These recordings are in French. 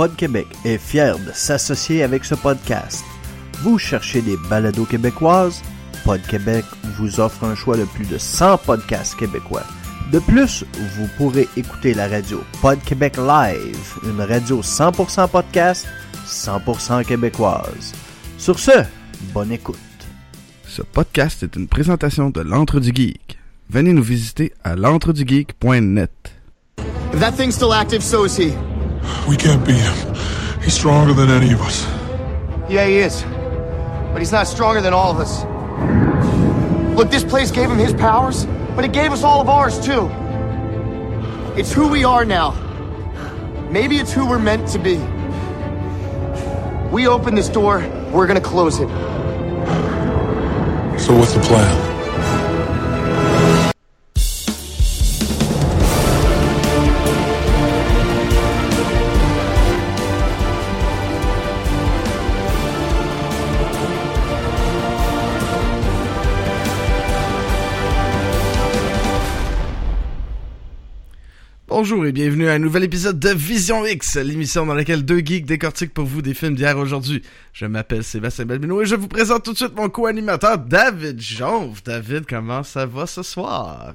Pod Québec est fier de s'associer avec ce podcast. Vous cherchez des balados québécoises? Pod Québec vous offre un choix de plus de 100 podcasts québécois. De plus, vous pourrez écouter la radio Pod Québec Live, une radio 100% podcast, 100% québécoise. Sur ce, bonne écoute. Ce podcast est une présentation de l'Entre du Geek. Venez nous visiter à l'entredugeek.net. If that thing's still active, so is he. We can't beat him. He's stronger than any of us. Yeah, he is. But he's not stronger than all of us. Look, this place gave him his powers, but it gave us all of ours, too. It's who we are now. Maybe it's who we're meant to be. We open this door, we're gonna close it. So what's the plan? Bonjour et bienvenue à un nouvel épisode de Vision X, l'émission dans laquelle deux geeks décortiquent pour vous des films d'hier aujourd'hui. Je m'appelle Sébastien Balbino et je vous présente tout de suite mon co-animateur David Jonve. David, comment ça va ce soir?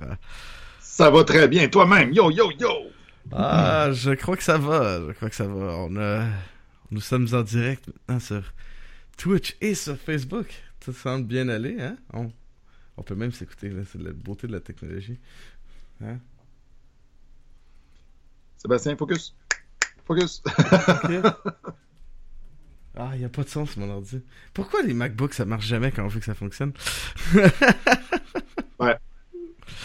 Ça va très bien, toi-même. Yo, yo, yo! Ah, je crois que ça va. Je crois que ça va. On a... Nous sommes en direct maintenant sur Twitch et sur Facebook. Ça semble bien aller, hein? On, on peut même s'écouter. C'est la beauté de la technologie. Hein? Sébastien, focus. Focus. Ah, il a pas de sens, mon ordi. Pourquoi les MacBooks, ça marche jamais quand on veut que ça fonctionne? ouais.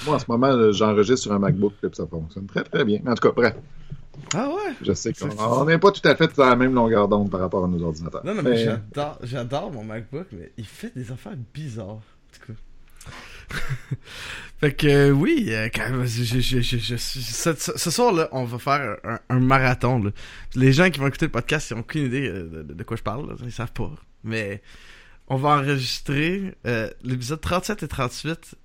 Moi, en ce moment, j'enregistre sur un MacBook, puis ça fonctionne très, très bien. En tout cas, bref. Ah ouais? Je sais qu'on n'est pas tout à fait à la même longueur d'onde par rapport à nos ordinateurs. Non, non, mais, j'adore, j'adore mon MacBook, mais il fait des affaires bizarres. En tout cas. fait que euh, oui, euh, quand, je, je, je, ce, ce, soir là, on va faire un, marathon. Là. Les gens qui vont écouter le podcast, ils ont aucune idée euh, de, quoi je parle, là. ils savent pas. Mais on va enregistrer l'épisode 37 et 38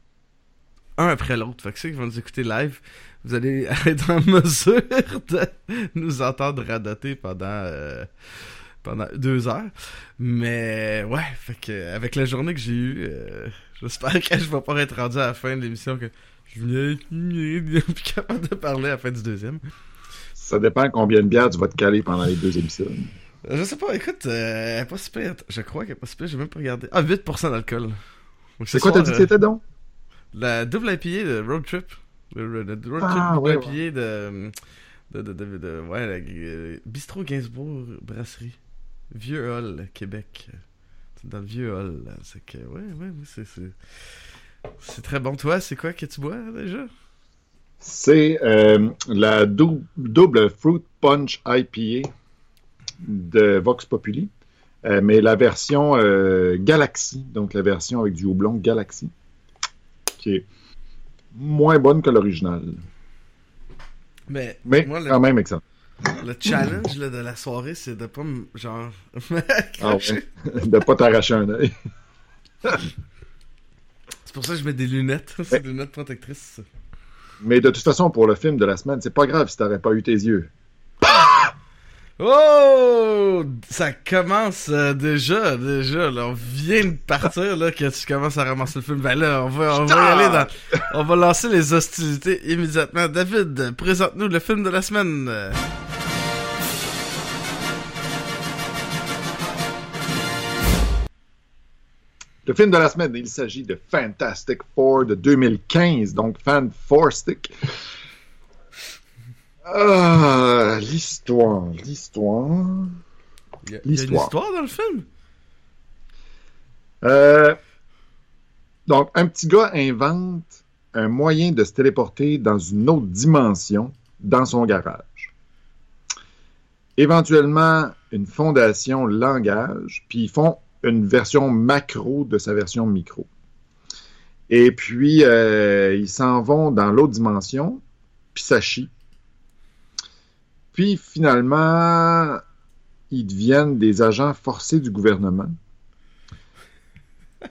un après l'autre. Fait que ceux qui vont nous écouter live, vous allez être en mesure de nous entendre radoter pendant pendant deux heures. Mais ouais, fait que avec la journée que j'ai eue, j'espère que je vais pas être rendu à la fin de l'émission que je viens capable de parler à la fin du deuxième. Ça dépend combien de bières tu vas te caler pendant les deux émissions. Je sais pas, écoute, euh, pas super. Je crois qu'elle est pas super, j'ai même pas regardé. Ah, 8% d'alcool. C'est quoi t'as dit que c'était donc? La double IPA de Road Trip. Le, le, le Road Ah, Trip ouais, double IPA de, de, de, de, de- Ouais, la, euh, Bistro Gainsbourg Brasserie. Vieux Hall, Québec. Dans le Vieux Hall. C'est que, ouais, ouais, c'est. très bon. Toi, c'est quoi que tu bois déjà? C'est euh, la dou- double Fruit Punch IPA de Vox Populi, euh, mais la version euh, Galaxy, donc la version avec du houblon Galaxy, qui est moins bonne que l'original, Mais, mais moi, le, quand même excellent. Le challenge là, de la soirée, c'est de pas me. Genre. Ah ouais. de pas t'arracher un œil. C'est pour ça que je mets des lunettes. C'est des lunettes protectrices. Mais de toute façon, pour le film de la semaine, c'est pas grave si t'aurais pas eu tes yeux. Oh! Ça commence euh, déjà, déjà. Là, on vient de partir, là, que tu commences à ramasser le film. Ben là, on va, on va y aller dans... On va lancer les hostilités immédiatement. David, présente-nous le film de la semaine. Le film de la semaine, il s'agit de Fantastic Four de 2015, donc Fan Four Stick. Ah, l'histoire, l'histoire. Il y, a- une histoire dans le film? Euh, donc, un petit gars invente un moyen de se téléporter dans une autre dimension dans son garage. Éventuellement, une fondation l'engage, puis ils font une version macro de sa version micro. Et puis, euh, ils s'en vont dans l'autre dimension, puis ça chie. Puis, finalement, ils deviennent des agents forcés du gouvernement.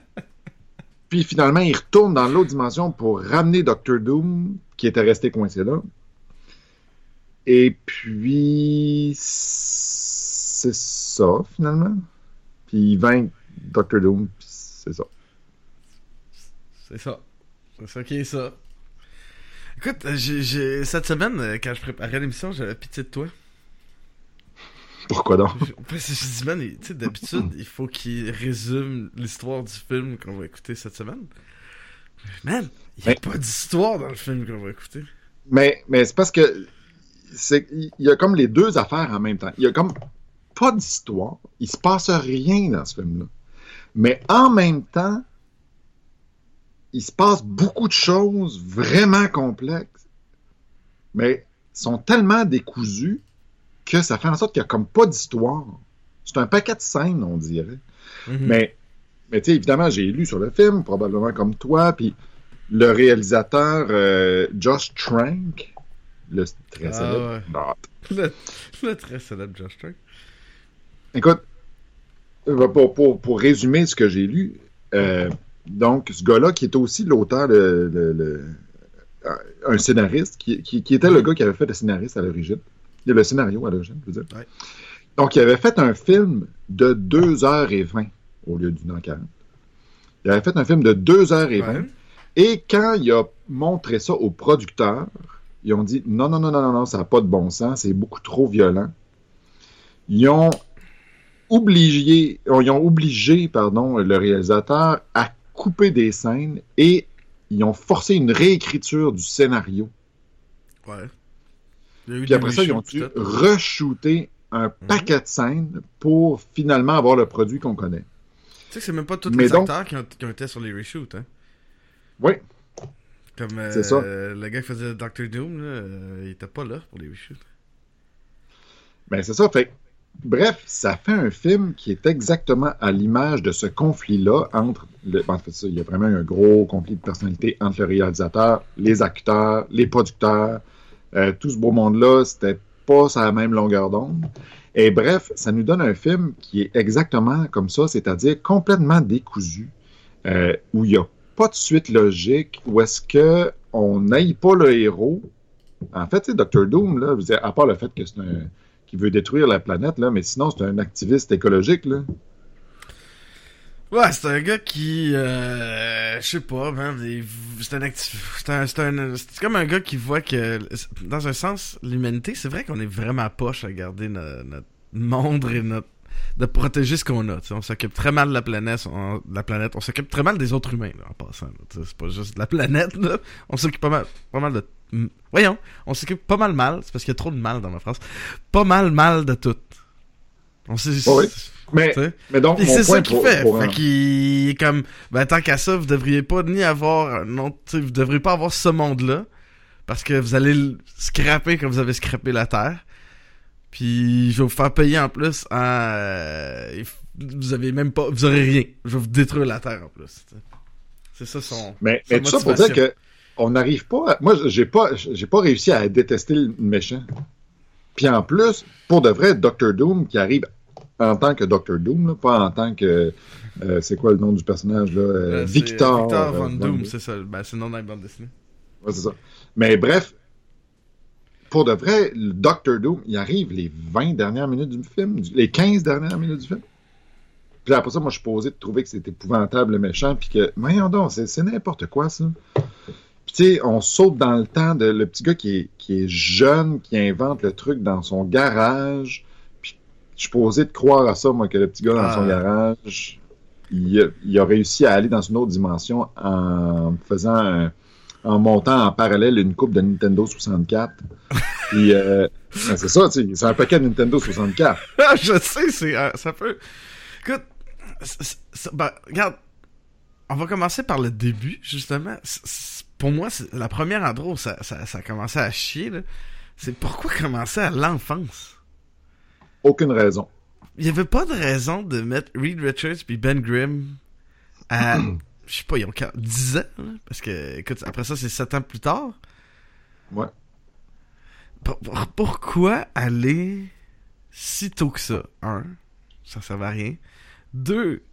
Puis finalement, il retourne dans l'autre dimension pour ramener Doctor Doom, qui était resté coincé là. et puis, c'est ça, finalement. Puis il vainc Doctor Doom, c'est ça. C'est ça. C'est ça qui est ça. Écoute, cette semaine, euh, quand je préparais l'émission, j'avais pitié de toi. Pourquoi donc? Je- Parce que je dis, man, tu sais, d'habitude, il faut qu'il résume l'histoire du film qu'on va écouter cette semaine. Man, il n'y a Mais- pas d'histoire dans le film qu'on va écouter. Mais, mais c'est parce que c'est il y a comme les deux affaires en même temps. Il y a comme pas d'histoire. Il se passe rien dans ce film-là. Mais en même temps, il se passe beaucoup de choses vraiment complexes, mais sont tellement décousues que ça fait en sorte qu'il n'y a comme pas d'histoire. C'est un paquet de scènes, on dirait. Mhm. Mais, mais tu sais, évidemment, j'ai lu sur le film, probablement comme toi, puis le réalisateur euh, Josh Trank, le très Ah, célèbre. ouais. Le, le très célèbre Josh Trank. Écoute, pour, pour, pour résumer ce que j'ai lu, euh, donc ce gars-là qui est aussi l'auteur, le, le- le- un scénariste, qui, qui, qui était le gars qui avait fait le scénariste à l'origine. Le scénario à l'origine, je veux dire. Ouais. Donc, il avait fait un film de 2h20 au lieu d'une heure 40. Il avait fait un film de 2h20. Ouais. Et quand il a montré ça aux producteurs, ils ont dit non, non, non, non, non, non, ça n'a pas de bon sens, c'est beaucoup trop violent. Ils ont obligé, ils ont obligé pardon, le réalisateur à couper des scènes et ils ont forcé une réécriture du scénario. Ouais. Puis après ça, ils ont dû re-shooter un paquet de scènes pour finalement avoir le produit qu'on connaît. Tu sais que c'est même pas tous Mais les donc- acteurs qui ont, qui ont été sur les reshoots, hein. Oui, Comme euh, C'est ça. le gars qui faisait Doctor Doom, là, euh, il était pas là pour les reshoots. Ben, c'est ça. Fait bref, ça fait un film qui est exactement à l'image de ce conflit-là entre. Le, en fait, il y a vraiment un gros conflit de personnalité entre le réalisateur, les acteurs, les producteurs. Euh, tout ce beau monde-là, c'était pas sur la même longueur d'onde. Et bref, ça nous donne un film qui est exactement comme ça, c'est-à-dire complètement décousu, euh, où il n'y a pas de suite logique, où est-ce que on n'aille pas le héros. En fait, sais, Dr. Doom, là, à part le fait que c'est un qui veut détruire la planète, là, mais sinon, c'est un activiste écologique, là. Ouais, c'est un gars qui, euh, je sais pas, c'est un c'est un, comme un gars qui voit que, dans un sens, l'humanité, c'est vrai qu'on est vraiment poche à garder no- notre monde et notre, de protéger ce qu'on a, on s'occupe très mal de la planète, on, la planète, on s'occupe très mal des autres humains, en passant, c'est pas juste de la planète, là, on s'occupe pas mal, pas mal de, voyons, on s'occupe pas mal mal, c'est parce qu'il y a trop de mal dans ma phrase, pas mal mal de tout. On sait, Ouais, ouais. Mais, mais donc, c'est ça qu'il fait. pour fait un- qu'il est comme, ben tant qu'à ça, vous devriez pas ni avoir, sais, vous devriez pas avoir ce monde-là, parce que vous allez le scraper comme vous avez scrappé la Terre. Puis je vais vous faire payer en plus euh, vous avez même pas, vous aurez rien. Je vais vous détruire la Terre en plus. C'est ça son. Mais, mais tout ça pour dire que on n'arrive pas. à- Moi, j'ai pas, j'ai pas réussi à détester le méchant. Puis en plus, pour de vrai, Doctor Doom qui arrive en tant que Doctor Doom, là, pas en tant que. euh, c'est quoi le nom du personnage là Euh, Euh, Victor. Victor Von Doom, c'est ça. Ben, c'est le nom dans la bande dessinée. Ouais, c'est ça. Mais bref, pour de vrai, le Doctor Doom, il arrive les 20 dernières minutes du film, les 15 dernières minutes du film. Puis après ça, moi, je suis posé de trouver que c'est épouvantable le méchant, puis que, voyons donc, c'est n'importe quoi, ça. Puis tu sais, on saute dans le temps de le petit gars qui est, qui est jeune, qui invente le truc dans son garage. Puis je suis posé de croire à ça, moi, que le petit gars dans Ah. son garage, il a, il a réussi à aller dans une autre dimension en faisant un- en montant en parallèle une coupe de Nintendo 64. Puis, euh, ben, c'est ça, tu sais, c'est un paquet de Nintendo 64. Ah, je sais, c'est, euh, ça peut. Écoute, ben, regarde, on va commencer par le début, justement. Pour moi, la première endroit où ça, ça, ça a commencé à chier. C'est pourquoi commencer à l'enfance? Aucune raison. Il y avait pas de raison de mettre Reed Richards puis Ben Grimm à, je sais pas, ils ont quar- 10 ans, là, parce que, écoute, après ça, c'est 7 ans plus tard. Ouais. Pour- pour- pourquoi aller si tôt que ça? Un, ça servait à rien. Deux,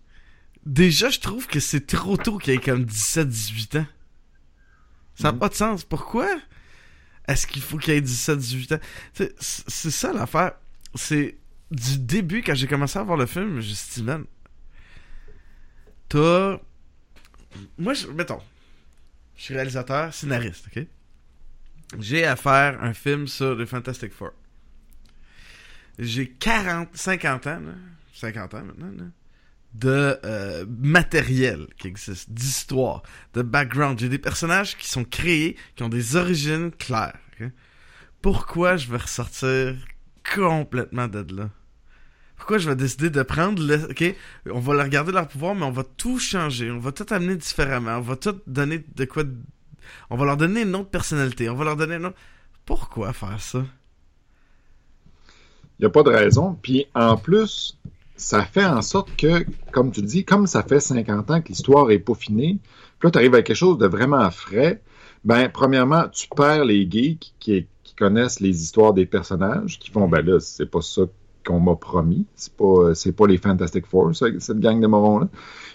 déjà, je trouve que c'est trop tôt qu'il y ait comme 17-18 ans. Ça n'a Mhm. pas de sens. Pourquoi? Est-ce qu'il faut qu'il y ait 17, 18 ans? C'est ça l'affaire. C'est du début, quand j'ai commencé à voir le film, je me suis dit, man, t'as. Moi, je... mettons, je suis réalisateur, scénariste, ok? J'ai à faire un film sur les Fantastic Four. J'ai 40, 50 ans, là, 50 ans maintenant, là, de euh, matériel qui existe, d'histoire, de background. J'ai des personnages qui sont créés, qui ont des origines claires. ok? Pourquoi je vais ressortir complètement de là? Pourquoi je vais décider de prendre le... Ok, on va leur regarder leur pouvoir, mais on va tout changer. On va tout amener différemment. On va tout donner de quoi... On va leur donner une autre personnalité. On va leur donner une autre... Pourquoi faire ça? Il n'y a pas de raison. Puis en plus, ça fait en sorte que, comme tu dis, comme ça fait 50 ans que l'histoire est peaufinée, puis là, tu arrives à quelque chose de vraiment frais, ben, premièrement, tu perds les geeks qui, connaissent les histoires des personnages, qui font, ben là, c'est pas ça qu'on m'a promis. C'est pas, c'est pas les Fantastic Four, cette gang de morons-là.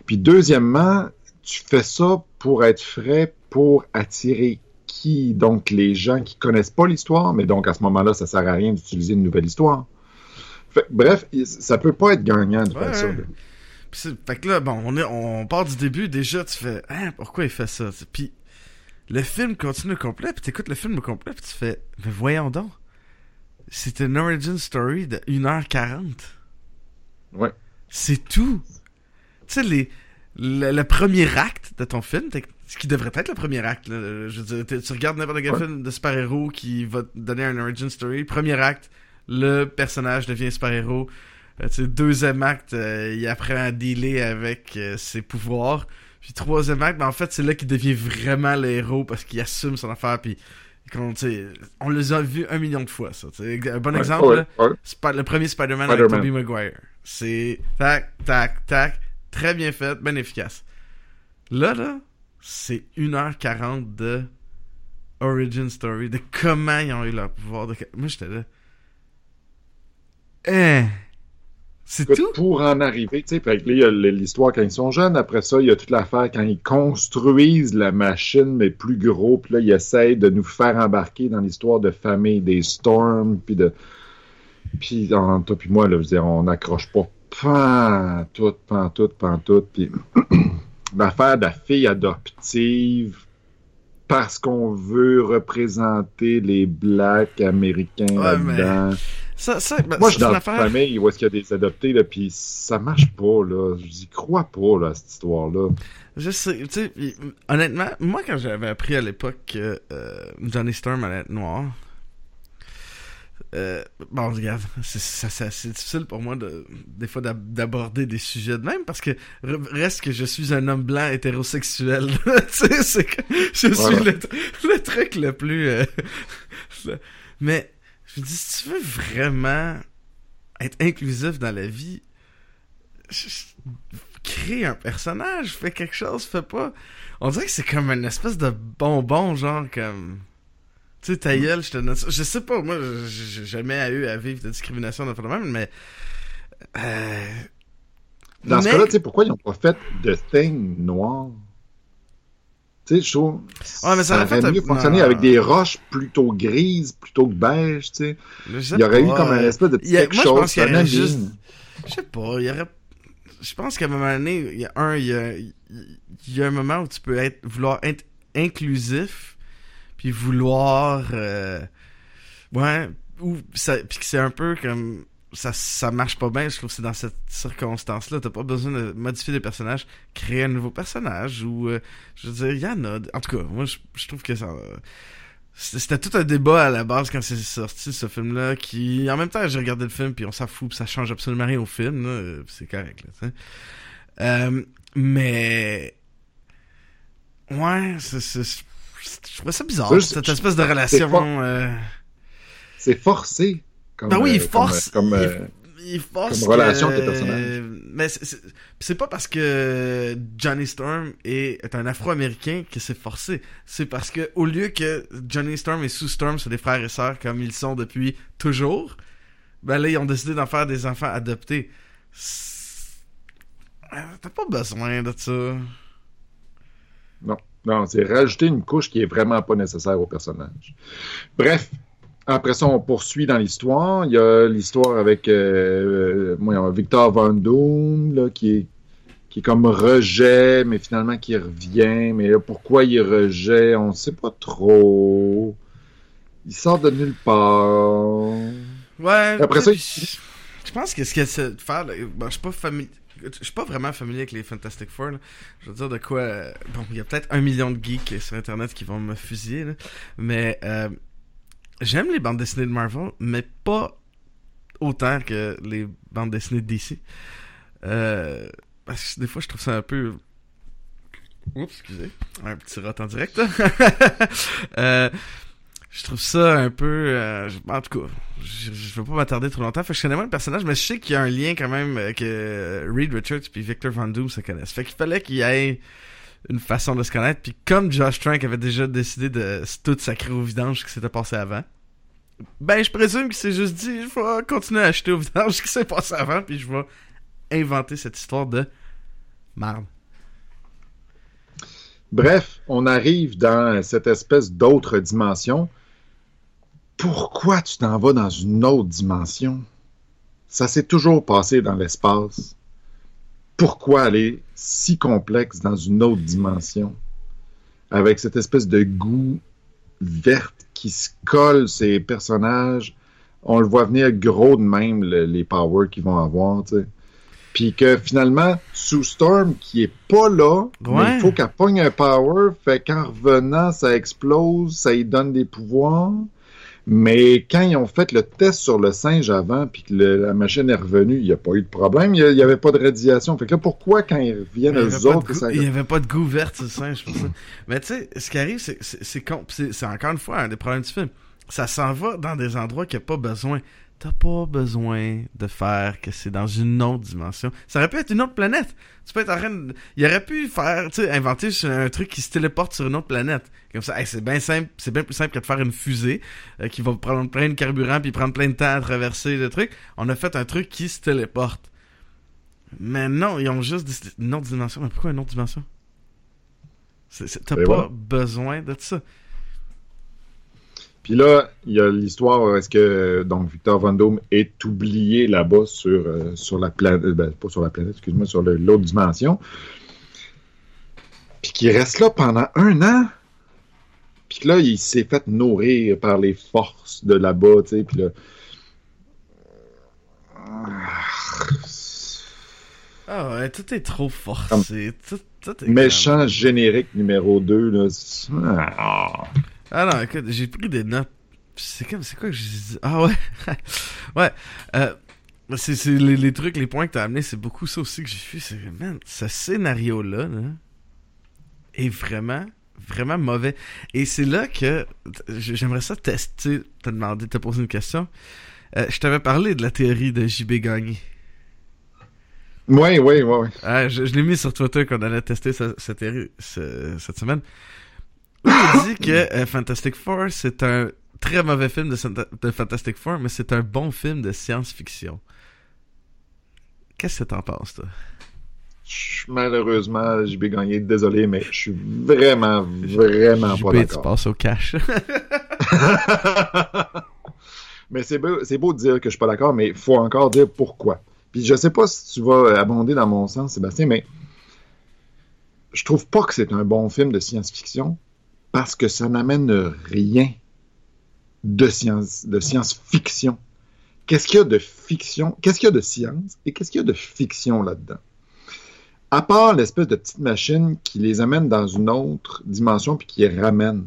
Puis deuxièmement, tu fais ça pour être frais, pour attirer qui? Donc, les gens qui connaissent pas l'histoire, mais donc à ce moment-là, ça sert à rien d'utiliser une nouvelle histoire. Fait- bref, ça peut pas être gagnant de faire Ouais, ça. ouais. là. Fait que là, bon, on, est, on part du début, déjà, tu fais, hein, pourquoi il fait ça? Puis le film continue au complet, puis t'écoutes le film au complet, puis tu fais, mais voyons donc. C'est une origin story de 1h40. Ouais. C'est tout. Tu sais, les, le, le premier acte de ton film, ce qui devrait être le premier acte, là, je veux dire, tu regardes n'importe quel Ouais. film de super-héros qui va te donner un origin story, premier acte, le personnage devient super-héros. Euh, deuxième acte, euh, il apprend à dealer avec euh, ses pouvoirs. Puis troisième acte, ben, en fait, c'est là qu'il devient vraiment le héros parce qu'il assume son affaire. Puis sais, on les a vus un million de fois, ça. Un bon Ouais, exemple, ouais, ouais. Le premier Spider-Man avec. Tobey Maguire. C'est tac, tac, tac. Très bien fait, bien efficace. Là, là, c'est 1h40 de origin story, de comment ils ont eu leur pouvoir. De... Moi, j'étais là. Hein? C'est tout? pour en arriver, tu sais, il y a l'histoire quand ils sont jeunes. Après ça, il y a toute l'affaire quand ils construisent la machine, mais plus gros. Puis là, ils essayent de nous faire embarquer dans l'histoire de famille des Storms, puis de... Puis, en toi puis moi, là, je veux dire, on n'accroche pas pantoute, pantoute, pantoute. Puis l'affaire de la fille adoptive, parce qu'on veut représenter les Blacks américains Ouais, là-dedans. Ça, ça, ben, Moi, je suis dans une affaire. famille où est-ce qu'il y a des adoptés, là, puis ça marche pas, là. J'y crois pas, là, cette histoire-là. Je sais, tu sais, honnêtement, moi, quand j'avais appris à l'époque que euh, Johnny Storm allait être noir, euh, bon, regarde, c'est ça- c'est assez difficile pour moi, de, des fois, d'ab- d'aborder des sujets de même, parce que re- reste que je suis un homme blanc hétérosexuel. tu sais, c'est que je suis Voilà. le, le truc le plus... euh, mais, je me dis, si tu veux vraiment être inclusif dans la vie, je- je- crée un personnage, fais quelque chose, fais pas. On dirait que c'est comme une espèce de bonbon, genre comme. Tu sais, ta gueule, je te donne ça. Je sais pas, moi, j'ai jamais eu à vivre de discrimination dans le même, mais. Euh... Dans ce cas-là, tu sais, pourquoi ils n'ont pas fait de Thing noir? Tu sais, je trouve. Ouais, mais ça aurait fait aurait un- mieux fonctionné avec des roches plutôt grises, plutôt que beige, tu sais. je Il y aurait eu comme un espèce de petit a- quelque moi, je chose. pense aurait avis. juste- Je sais pas, il y aurait. Je pense qu'à un moment donné, il y a un, il y a, il y a un moment où tu peux être, vouloir être inclusif, puis vouloir, euh, ouais, ou ça, puis que c'est un peu comme ça, ça marche pas bien. Je trouve que c'est dans cette circonstance-là, t'as pas besoin de modifier des personnages, créer un nouveau personnage ou, euh, je veux dire, il y en a. En tout cas, moi, je, je trouve que ça. C'était c'était tout un débat à la base quand c'est sorti ce film-là, qui en même temps j'ai regardé le film puis on s'en fout, puis ça change absolument rien au film, c'est correct là. tu sais. Euh, mais ouais, c'est, je trouvais ça bizarre Ça, cette espèce de c'est relation. euh, C'est forcé. Comme, Ben oui, il euh, force. Comme, comme, il- euh, il force comme relation que- avec les personnages. Mais c'est- pas parce que Johnny Storm est, est un Afro-Américain que c'est forcé. C'est parce que au lieu que Johnny Storm et Sue Storm soient des frères et sœurs comme ils sont depuis toujours, ben là ils ont décidé d'en faire des enfants adoptés. Ah, T'as pas besoin de ça. Non, Non, c'est rajouter une couche qui est vraiment pas nécessaire au personnage. Bref, après ça, on poursuit dans l'histoire. Il y a l'histoire avec euh, euh, Victor Van Doom, là, qui est qui est comme rejet, mais finalement qui revient. Mais là, pourquoi il rejet, on ne sait pas trop. Il sort de nulle part. Ouais. Après ça, je pense que ce qu'il essaie de faire, bon, je suis pas familier. Je suis pas vraiment familier avec les Fantastic Four. Là. Je veux dire de quoi. euh, Bon, il y a peut-être un million de geeks sur Internet qui vont me fusiller. Là. Mais euh, j'aime les bandes dessinées de Marvel, mais pas autant que les bandes dessinées de DC. Euh, parce que des fois, je trouve ça un peu. Oups, excusez. Un petit rot en direct. euh, je trouve ça un peu. euh, en tout cas, je, je veux pas m'attarder trop longtemps. Fait que je connais moins le personnage, mais je sais qu'il y a un lien quand même euh, que Reed Richards puis Victor Van Doom se connaissent. Fait qu'il fallait qu'il y ait une façon de se connaître. Puis comme Josh Trank avait déjà décidé de tout sacrer au vidange ce qui s'était passé avant, ben je présume qu'il s'est juste dit je vais continuer à acheter au vidange ce qui s'est passé avant, puis je vais inventer cette histoire de marde. Bref, on arrive dans cette espèce d'autre dimension. Pourquoi tu t'en vas dans une autre dimension? Ça s'est toujours passé dans l'espace. Pourquoi aller si complexe dans une autre dimension? Avec cette espèce de goût verte qui se colle ces personnages. On le voit venir gros de même, le- les powers qu'ils vont avoir, tu sais. Puis que finalement, Sue Storm, qui est pas là, mais il faut qu'elle pogne un power, fait qu'en revenant, ça explose, ça lui donne des pouvoirs. Mais quand ils ont fait le test sur le singe avant, puis que le- la machine est revenue, il n'y a pas eu de problème, il n'y avait pas de radiation. Fait que là, pourquoi quand ils reviennent de autres, ça... Il y avait pas de goût vert sur le singe pour ça. Mais tu sais, ce qui arrive, C'est c'est encore une fois un des problèmes du film. Ça s'en va dans des endroits qu'il n'y a pas besoin. T'as pas besoin de faire que c'est dans une autre dimension. Ça aurait pu être une autre planète. Tu peux être en train de... Il aurait pu faire, tu sais, inventer un truc qui se téléporte sur une autre planète. Comme ça, hey, c'est bien simple, c'est bien plus simple que de faire une fusée euh, qui va prendre plein de carburant puis prendre plein de temps à traverser le truc. On a fait un truc qui se téléporte. Mais non, ils ont juste décidé une autre dimension. Mais pourquoi une autre dimension? T'as Et pas voilà. besoin de ça. Puis là, il y a l'histoire où est-ce que donc Victor Van Doom est oublié là-bas sur, euh, sur la planète, ben, pas sur la planète, excuse-moi, sur l'autre dimension. Puis qu'il reste là pendant un an. Puis que là, il s'est fait nourrir par les forces de là-bas, tu sais. Puis là. Ah ouais, tout est trop forcé. Tout, tout est Méchant générique numéro 2, là. Ah. Ah non, écoute, j'ai pris des notes. C'est comme, c'est quoi que j'ai dit? Ah ouais. ouais. Euh, c'est, c'est les, les trucs, les points que t'as amenés, c'est beaucoup ça aussi que j'ai vu. C'est, man, ce scénario-là, là, est vraiment, vraiment mauvais. Et c'est là que j'aimerais ça tester, te demander, te poser une question. Euh, je t'avais parlé de la théorie de JB Gagné. Ouais, ouais, ouais, ouais. Ah, je, je l'ai mis sur Twitter quand on allait tester sa- cette théorie ce- cette semaine. Il dit que euh, Fantastic Four, c'est un très mauvais film de, Fantastic Four, mais c'est un bon film de science-fiction? Qu'est-ce que t'en penses, toi? Malheureusement, j'ai bien gagné. Désolé, mais je suis vraiment, vraiment JB, pas tu d'accord. passes au cash. mais c'est beau, c'est beau de dire que je suis pas d'accord, mais il faut encore dire pourquoi. Puis je sais pas si tu vas abonder dans mon sens, Sébastien, mais je trouve pas que c'est un bon film de science-fiction parce que ça n'amène rien de science, de science-fiction. Qu'est-ce qu'il y a de fiction? Qu'est-ce qu'il y a de science? Et qu'est-ce qu'il y a de fiction là-dedans? À part l'espèce de petite machine qui les amène dans une autre dimension puis qui les ramène.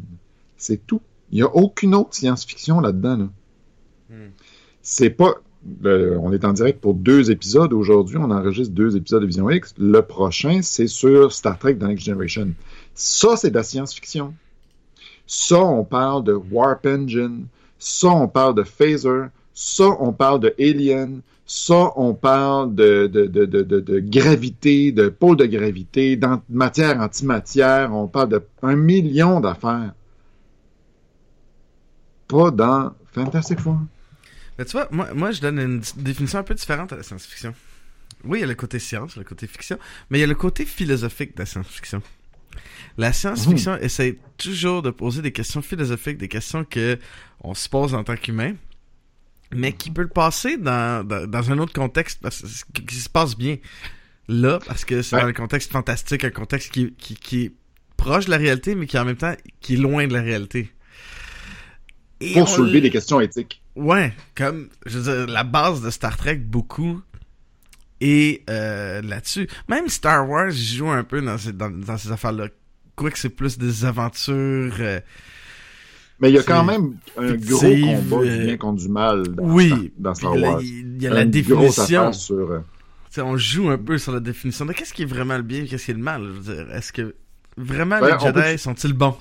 C'est tout. Il n'y a aucune autre science-fiction là-dedans. là. Hmm. C'est pas. le- on est en direct pour deux épisodes aujourd'hui. On enregistre deux épisodes de Vision X. Le prochain, c'est sur Star Trek The Next Generation. Ça, c'est de la science-fiction. Ça, on parle de Warp Engine. Ça, on parle de Phaser. Ça, on parle de Alien. Ça, on parle de, gravité, de pôle de gravité, d'an- matière, antimatière. On parle de un million d'affaires. Pas dans Fantastic Four. Mais tu vois, moi, moi, je donne une définition un peu différente à la science-fiction. Oui, il y a le côté science, le côté fiction, mais il y a le côté philosophique de la science-fiction. La science-fiction essaie toujours de poser des questions philosophiques, des questions que on se pose en tant qu'humain, mais qui peut le passer dans, dans, dans un autre contexte parce que, qui se passe bien là parce que c'est Ouais. dans un contexte fantastique, un contexte qui, qui, qui est proche de la réalité, mais qui en même temps qui est loin de la réalité. Et Pour soulever des questions éthiques. Ouais, comme je veux dire, la base de Star Trek beaucoup et euh, là-dessus. Même Star Wars joue un peu dans ces, dans, dans ces affaires-là. Quoique c'est plus des aventures. euh, Mais il y a quand même un gros combat euh, du bien contre du mal dans, oui, dans Star Wars. il y a la Une définition. sur, euh, on joue un peu sur la définition de qu'est-ce qui est vraiment le bien, qu'est-ce qui est le mal. Je veux dire, est-ce que vraiment Ouais, les Jedi peut- sont-ils bons?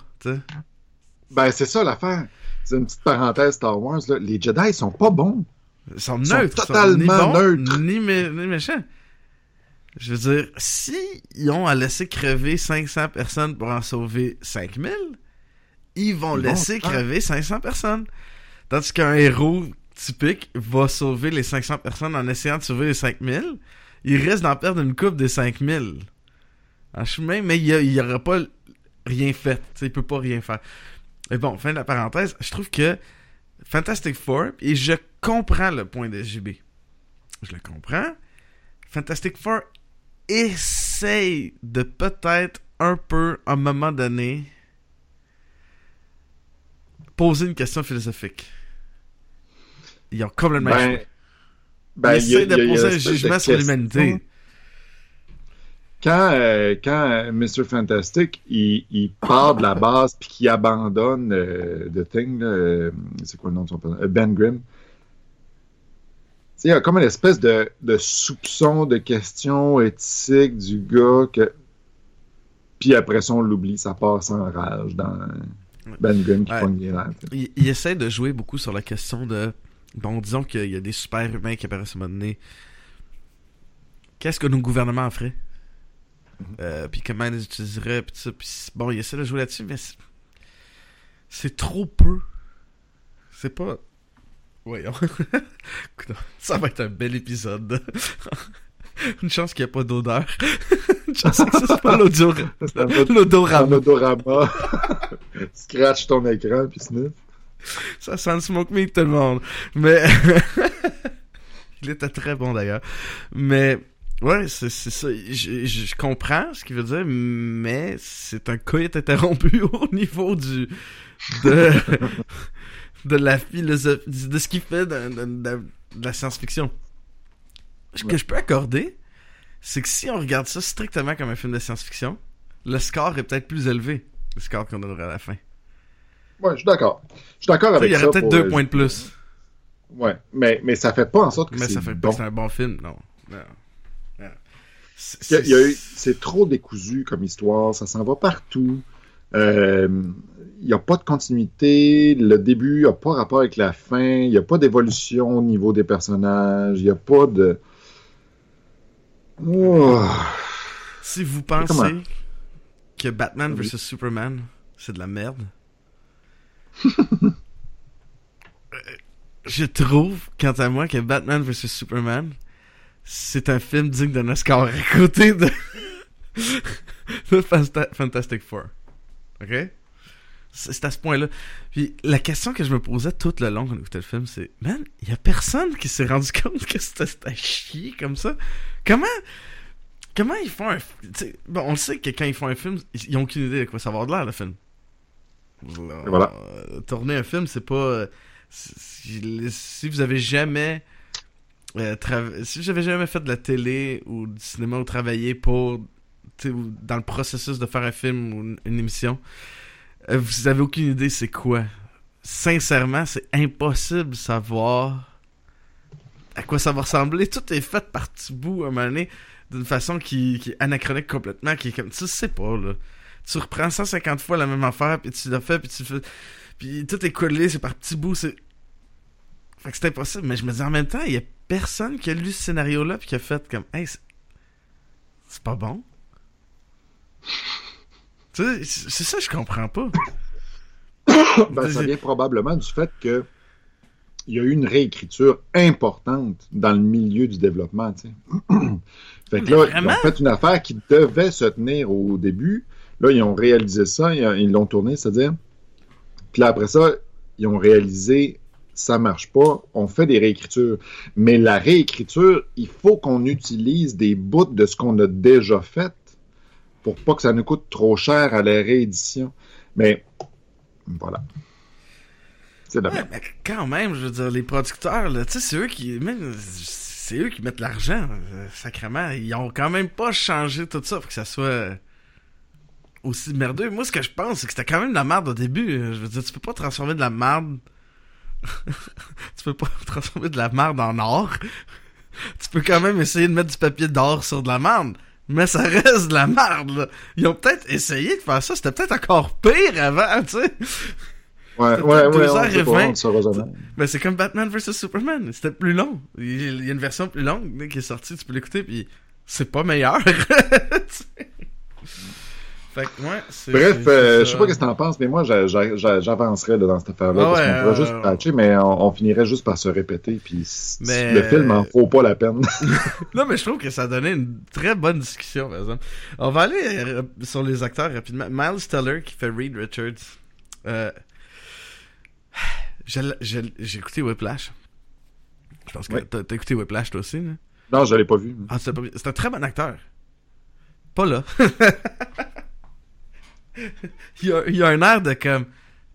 Ben, c'est ça l'affaire. C'est une petite parenthèse Star Wars. Là. Les Jedi sont pas bons. Sont neutres. totalement ni bons, neutres. Ni, mé- ni méchants. Je veux dire, si ils ont à laisser crever 500 personnes pour en sauver 5000, ils vont laisser crever 500 personnes. Tandis qu'un héros typique va sauver les 500 personnes en essayant de sauver les 5000, il risque d'en perdre une coupe des 5000 en chemin, mais il, a- il aura pas rien fait. Tu sais, il peut pas rien faire. Mais bon, fin de la parenthèse, je trouve que Fantastic Four, et je comprends le point de JB. Je le comprends. Fantastic Four essaye de peut-être un peu, à un moment donné, poser une question philosophique. Ils ont complètement Ben, ben, Ils essaient de poser un jugement sur l'humanité. Quand, euh, quand euh, Mr. Fantastic, il, il part de la base puis qu'il abandonne euh, The Thing, là, euh, c'est quoi le nom de son personnage? Ben Grimm. Il y a comme une espèce de, de soupçon de question éthique du gars que. Puis après ça, on l'oublie, ça part sans rage dans Ben Grimm qui Ouais. pogne les il, il essaie de jouer beaucoup sur la question de. Bon, disons qu'il y a des super humains qui apparaissent à un moment donné. Qu'est-ce que nos gouvernements feraient? Euh, Puis comment ils les utiliseraient Puis ça. Puis bon, il essaie de jouer là-dessus, mais c'est- trop peu. C'est pas. Voyons. Ça va être un bel épisode. Une chance qu'il n'y a pas d'odeur. Une chance que c'est pas L'odorama. odorama. Scratch ton écran puis sniff. Ça sent le smoke meat tout le monde. Mais il était très bon d'ailleurs. Mais ouais, c'est ça. Je, comprends ce qu'il veut dire, mais c'est un coït interrompu au niveau du de de la philosophie, de ce qu'il fait de, de- de- de la science-fiction. Ce que je peux accorder, c'est que si on regarde ça strictement comme un film de science-fiction, le score est peut-être plus élevé, le score qu'on donnerait à la fin. Ouais, je suis d'accord. Je suis d'accord Il avec y ça. aurait peut-être deux euh, points de plus. Ouais, mais, mais ça fait pas en sorte que Mais ça fait pas que c'est un bon film, non. C'est- trop décousu comme histoire, ça s'en va partout. Euh, Il n'y a pas de continuité, le début n'a pas rapport avec la fin, il n'y a pas d'évolution au niveau des personnages, il n'y a pas de... Oh. Si vous Comment? pensez que Batman Oui. vs Superman, c'est de la merde, euh, je trouve, quant à moi, que Batman vs Superman, c'est un film digne d'un Oscar à côté de, de Fanta- Fantastic Four. Ok? C'est à ce point-là. Puis la question que je me posais tout le long quand on écoutait le film, c'est Man, il y a personne qui s'est rendu compte que c'était chier comme ça? Comment Comment ils font un. Bon, on le sait que quand ils font un film, ils ils ont aucune idée de quoi ça va avoir de l'air, le film. Là, voilà. euh, tourner un film, c'est pas. euh, Si, si vous avez jamais. Euh, trava- si avez jamais fait de la télé ou du cinéma ou travaillé pour. dans le processus de faire un film ou une, une émission, euh, vous avez aucune idée c'est quoi. Sincèrement, c'est impossible de savoir à quoi ça va ressembler. Tout est fait par petits bouts à un moment donné d'une façon qui, qui est anachronique complètement, qui est comme, tu sais pas, là. Tu reprends 150 fois la même affaire, puis tu l'as fait, puis tu fais... Puis tout est collé, c'est par petits bouts, c'est... Fait que c'est impossible, mais je me dis en même temps, il y a personne qui a lu ce scénario-là, puis qui a fait comme, hey, c'est pas bon. tu sais, c'est ça que je comprends pas. Ben, ça vient probablement du fait que il y a eu une réécriture importante dans le milieu du développement. fait que là, vraiment? ils ont fait une affaire qui devait se tenir au début, Là, ils ont réalisé ça, ils ils l'ont tourné, c'est-à-dire. Puis là, après ça, ils ont réalisé ça marche pas, on fait des réécritures. Mais la réécriture, il faut qu'on utilise des bouts de ce qu'on a déjà fait pour pas que ça nous coûte trop cher à la réédition. Mais voilà. C'est de la Ouais, merde. mais quand même, je veux dire, les producteurs, là, tu sais, c'est eux qui. C'est eux qui mettent l'argent, euh, sacrément. Ils ont quand même pas changé tout ça pour que ça soit aussi merdeux. Moi, ce que je pense, c'est que c'était quand même de la merde au début. Je veux dire, tu peux pas transformer de la merde. tu peux pas transformer de la merde en or. tu peux quand même essayer de mettre du papier d'or sur de la merde. Mais ça reste de la merde, là. Ils ont peut-être essayé de faire ça. C'était peut-être encore pire avant, tu sais. Ouais, ouais, ouais. Ben, c'est comme Batman vs Superman. C'était plus long. Il y a une version plus longue qui est sortie, tu peux l'écouter, puis c'est pas meilleur. fait que, ouais, c'est. Bref, euh, je sais pas ce que t'en penses, mais moi, j'a- j'a- j'a- j'avancerais dans cette affaire-là, Ah parce qu'on pourrait euh, juste patcher, mais on, on finirait juste par se répéter, puis Mais- le film en vaut pas la peine. Non, mais je trouve que ça a donné une très bonne discussion, par exemple. On va aller euh, sur les acteurs rapidement. Miles Teller qui fait Reed Richards. Euh, j'ai j'ai- j'ai écouté Whiplash. Je pense que Ouais. t'as écouté Whiplash toi aussi, là? non, je l'ai pas vu. Ah. C'est un très bon acteur. Pas là. il, a, un air de comme.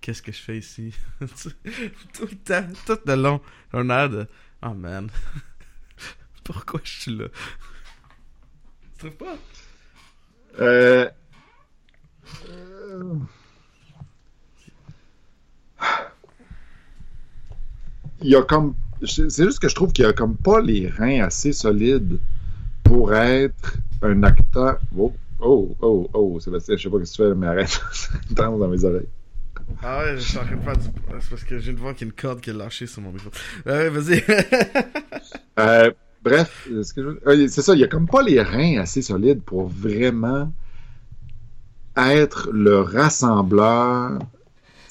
Qu'est-ce que je fais ici? tout le temps, tout le long. Un air de. Oh man. Pourquoi je suis là? Tu trouves pas? Euh... Il y a comme. C'est juste que je trouve qu'il a comme pas les reins assez solides pour être un acteur. Oh, oh, oh, oh, Sébastien, je sais pas ce que tu fais, mais arrête. Danse dans mes oreilles. Ah ouais, je suis en train de faire du. C'est parce que de voir qu'il y a une corde qui est lâchée sur mon micro. Ouais, vas-y. Euh, bref, ce je euh, c'est ça, il y a comme pas les reins assez solides pour vraiment être le rassembleur.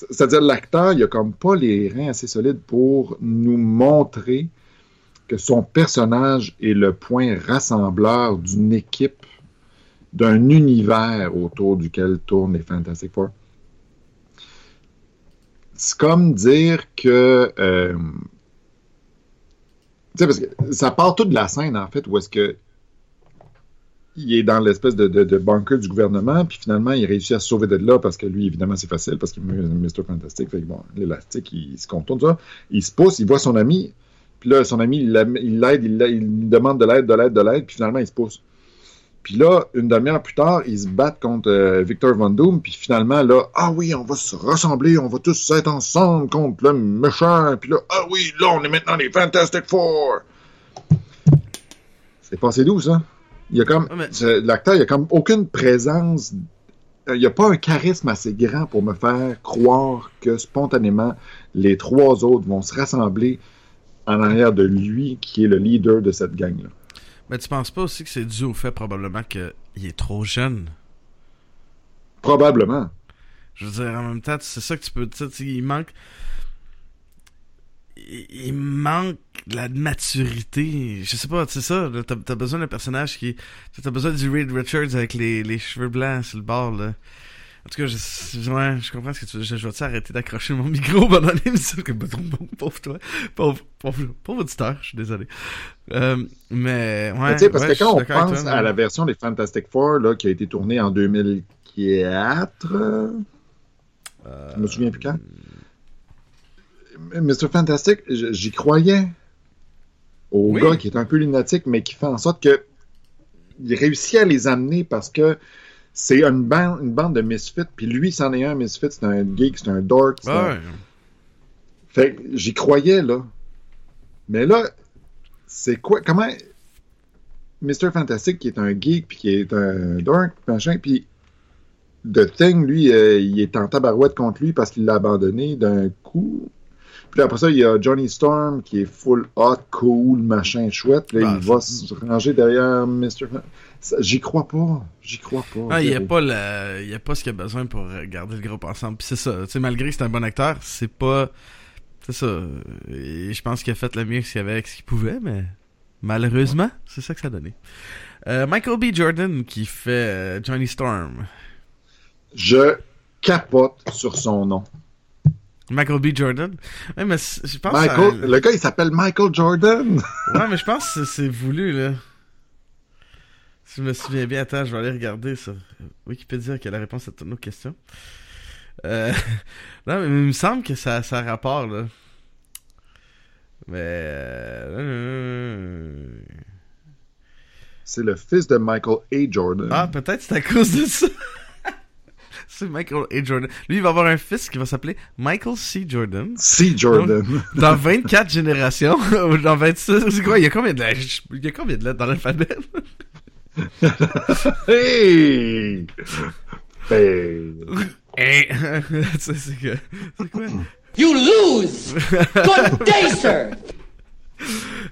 C'est-à-dire l'acteur, il y a comme pas les reins assez solides pour nous montrer que son personnage est le point rassembleur d'une équipe, d'un univers autour duquel tournent les Fantastic Four. C'est comme dire que euh, tu sais, parce que ça part toute de la scène, en fait, où est-ce que il est dans l'espèce de, de, bunker du gouvernement, puis finalement, il réussit à se sauver de là parce que lui, évidemment, c'est facile, parce qu'il est Mr. Fantastic. Fait que bon, l'élastique, il, se contourne, ça. Il se pousse, il voit son ami, puis là, son ami, il l'a- il l'aide, il, il demande de l'aide, de l'aide, de l'aide, puis finalement, il se pousse. Puis là, une demi-heure plus tard, ils se battent contre euh, Victor Von Doom, puis finalement, là, ah oui, on va se rassembler, on va tous être ensemble contre le méchant, puis là, ah oui, là, on est maintenant les Fantastic Four. C'est passé d'où, ça? Il y a comme, Ouais, mais- c'est- l'acteur, il y a comme aucune présence, il n'y a pas un charisme assez grand pour me faire croire que spontanément, les trois autres vont se rassembler en arrière de lui, qui est le leader de cette gang-là. Mais tu penses pas aussi que c'est dû au fait probablement qu'il est trop jeune? Probablement. Je veux dire, en même temps, c'est ça que tu peux. Tu sais, il manque. Il, manque de la maturité. Je sais pas, c'est ça. T'as as besoin d'un personnage qui. T'as besoin du Reed Richards avec les, les cheveux blancs sur le bord, là. En tout cas, je, ouais, je comprends ce que tu veux dire. Je vais arrêter d'accrocher mon micro pendant l'émission? que- Pauvre toi. Pauvre, pauvre, pauvre auditeur, je suis désolé. Euh, mais, ouais. Mais tu sais, parce ouais, que quand on pense toi, à la version des Fantastic Four là, qui a été tournée en 2004, euh, je me souviens plus quand. Mr. Fantastic, j'y croyais au Oui. gars qui est un peu lunatique, mais qui fait en sorte que il réussit à les amener parce que c'est une bande, une bande de misfits, puis lui, c'en est un misfit, c'est un geek, c'est un dork. un- Ouais. fait que j'y croyais, là. Mais là, c'est quoi, comment Mr. Fantastic, qui est un geek, puis qui est un dork, machin, puis The Thing, lui, euh, il est en tabarouette contre lui parce qu'il l'a abandonné d'un coup. Puis après ça, il y a Johnny Storm, qui est full hot, cool, machin, chouette. Puis là, il va se ranger derrière Mr. Fan- Ça, J'y crois pas. J'y crois pas. Ah, il n'y a pas le, il y a pas ce qu'il y a besoin pour garder le groupe ensemble. Puis c'est ça, tu sais, malgré que c'est un bon acteur, c'est pas, c'est ça. Et je pense qu'il a fait le mieux qu'il y avait avec ce qu'il pouvait, mais malheureusement, c'est ça que ça a donné. Euh, Michael B. Jordan qui fait euh, Johnny Storm. Je capote sur son nom. Michael B. Jordan. Ouais, mais je pense Michael, à- Le gars, il s'appelle Michael Jordan. Ouais, mais je pense que c'est voulu, là. Si je me souviens bien, attends, je vais aller regarder sur Wikipédia qui a la réponse à toutes nos questions. Euh... non, mais il me semble que ça, ça a rapport, là. Mais... euh, C'est le fils de Michael A. Jordan. Ah, peut-être c'est à cause de ça. c'est Michael A. Jordan. Lui, il va avoir un fils qui va s'appeler Michael C. Jordan. C. Jordan. Dans 24 générations, dans 26, c'est quoi? Il y a combien de lettres? Il y a combien de lettres dans l'alphabet? hey! Ben, c'est c'est que- c'est quoi? You lose! Good day, sir!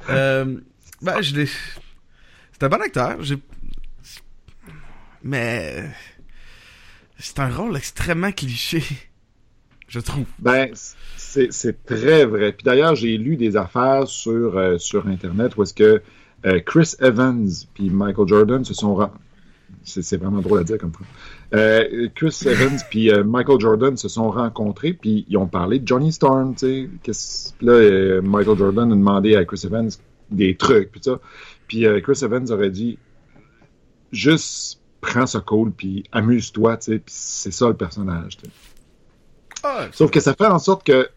Euh, ben, je l'ai. C'est un bon acteur. J'ai. Mais. C'est un rôle extrêmement cliché. Je trouve. ben, c'est c'est très vrai. Puis d'ailleurs, j'ai lu des affaires sur, euh, sur Internet où est-ce que euh, Chris Evans puis Michael Jordan se sont... C'est c'est vraiment drôle à dire comme ça. Euh, Chris Evans puis euh, Michael Jordan se sont rencontrés puis ils ont parlé de Johnny Storm, tu sais. Là, euh, Michael Jordan a demandé à Chris Evans des trucs, puis ça. Puis euh, Chris Evans aurait dit juste prends ce cool puis amuse-toi, tu sais. Puis c'est ça le personnage, tu sais. Sauf que ça fait en sorte que,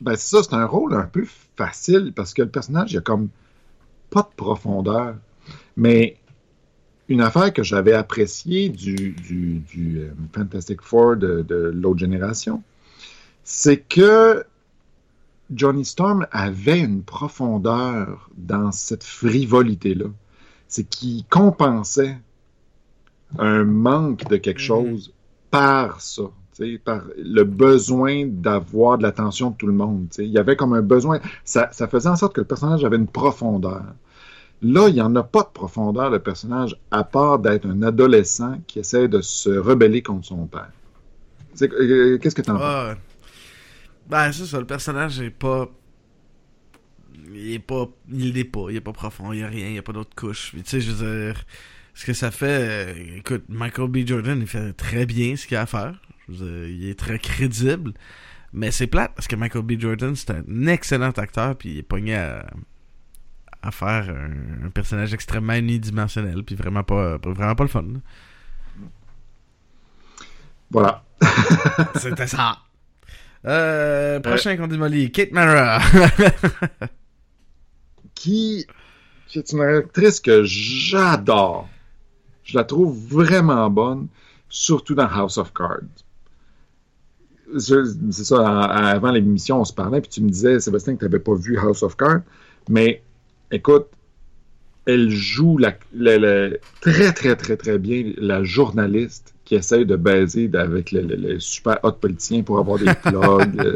ben ça, c'est un rôle un peu facile parce que le personnage, il a comme pas de profondeur. Mais une affaire que j'avais appréciée du, du, du, euh, Fantastic Four de, de l'autre génération, c'est que Johnny Storm avait une profondeur dans cette frivolité-là. C'est qu'il compensait un manque de quelque chose par ça. par le besoin d'avoir de l'attention de tout le monde. Il y avait comme un besoin. Ça, ça faisait en sorte que le personnage avait une profondeur. Là, il n'y en a pas de profondeur, le personnage, à part d'être un adolescent qui essaie de se rebeller contre son père. C'est- euh, Qu'est-ce que tu en penses? Ah, ben, c'est ça, le personnage est pas. Il est pas. Il l'est pas, il est pas profond, il y a rien, il y a pas d'autre couche. Tu sais, je veux dire. Ce que ça fait. euh, écoute, Michael B. Jordan, il fait très bien ce qu'il a à faire. Il est très crédible. Mais c'est plate parce que Michael B. Jordan, c'est un excellent acteur, puis il est pogné à, à faire un, un personnage extrêmement unidimensionnel, puis vraiment pas, vraiment pas le fun. là. Voilà. C'était ça. Euh, prochain qu'on démolit, Kate Mara. Qui, qui est une actrice que j'adore. Je la trouve vraiment bonne, surtout dans House of Cards. C'est ça, avant l'émission, on se parlait, puis tu me disais, Sébastien, que tu n'avais pas vu House of Cards, mais écoute, elle joue la, la- la- très, très, très, très bien la journaliste qui essaie de baiser avec le, le- le super hot politicien pour avoir des plugs. euh.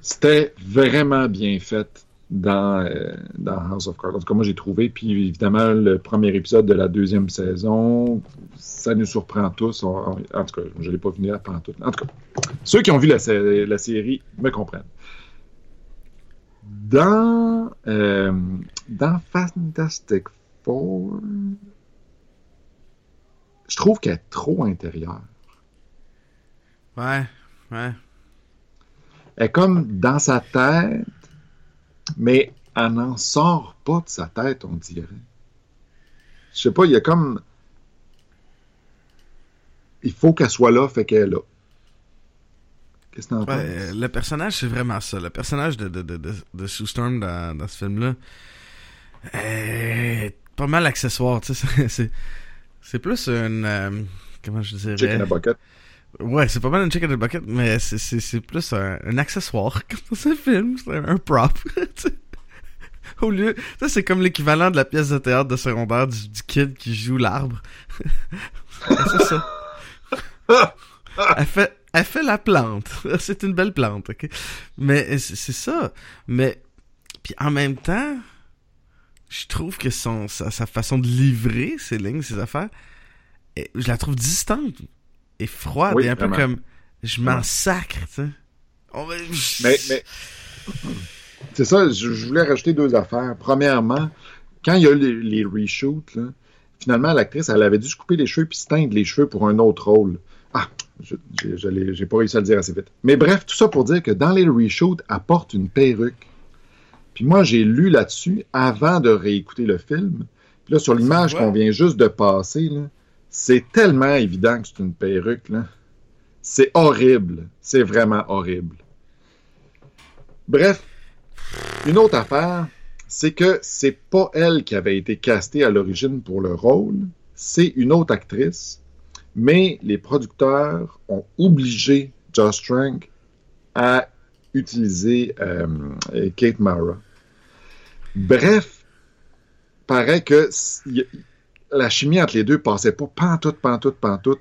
C'était vraiment bien fait dans, euh, dans House of Cards. En tout cas, moi, j'ai trouvé. Puis, évidemment, le premier épisode de la deuxième saison, ça nous surprend tous. On- on- en tout cas, je ne l'ai pas vu là pendant tout. En tout cas, ceux qui ont vu la, la série me comprennent. Dans, euh, dans Fantastic Four, je trouve qu'elle est trop intérieure. ouais, ouais. Elle est comme dans sa tête, mais elle n'en sort pas de sa tête, on dirait. Je sais pas, il y a comme. Il faut qu'elle soit là, fait qu'elle est là. Qu'est-ce que t'en penses? Ouais, le personnage, c'est vraiment ça. Le personnage de, de, de, de, de Sue Storm dans, dans ce film-là est pas mal accessoire. tu sais, C'est, c'est, plus une... euh, comment je dirais... Chicken a bucket. Ouais, c'est pas mal une chicken in a bucket, mais c'est, c'est, c'est plus un, un accessoire dans ce film. C'est un, un prop. tu sais. Au lieu... Ça, c'est comme l'équivalent de la pièce de théâtre de secondaire du, du kid qui joue l'arbre. c'est ça. Elle fait, elle fait la plante. C'est une belle plante, ok? Mais c'est c'est ça. Mais, puis en même temps, je trouve que son, sa, sa façon de livrer ses lignes, ses affaires, et je la trouve distante et froide Oui, et un peu comme, je m'en sacre, tu sais. On va- Mais, mais c'est ça, je, je voulais rajouter deux affaires. Premièrement, quand il y a les, les reshoots, là, finalement, l'actrice, elle avait dû se couper les cheveux puis se teindre les cheveux pour un autre rôle. Ah, j'ai- pas réussi à le dire assez vite. Mais bref, tout ça pour dire que dans les reshoots, elle porte une perruque. Puis moi, j'ai lu là-dessus avant de réécouter le film. Puis là, sur l'image qu'on vient juste de passer, là, c'est tellement évident que c'est une perruque. là. C'est horrible. C'est vraiment horrible. Bref, une autre affaire, c'est que c'est pas elle qui avait été castée à l'origine pour le rôle, c'est une autre actrice, mais les producteurs ont obligé Josh Trank à utiliser euh, Kate Mara. Bref, paraît que la chimie entre les deux passait pas pantoute, pantoute, pantoute.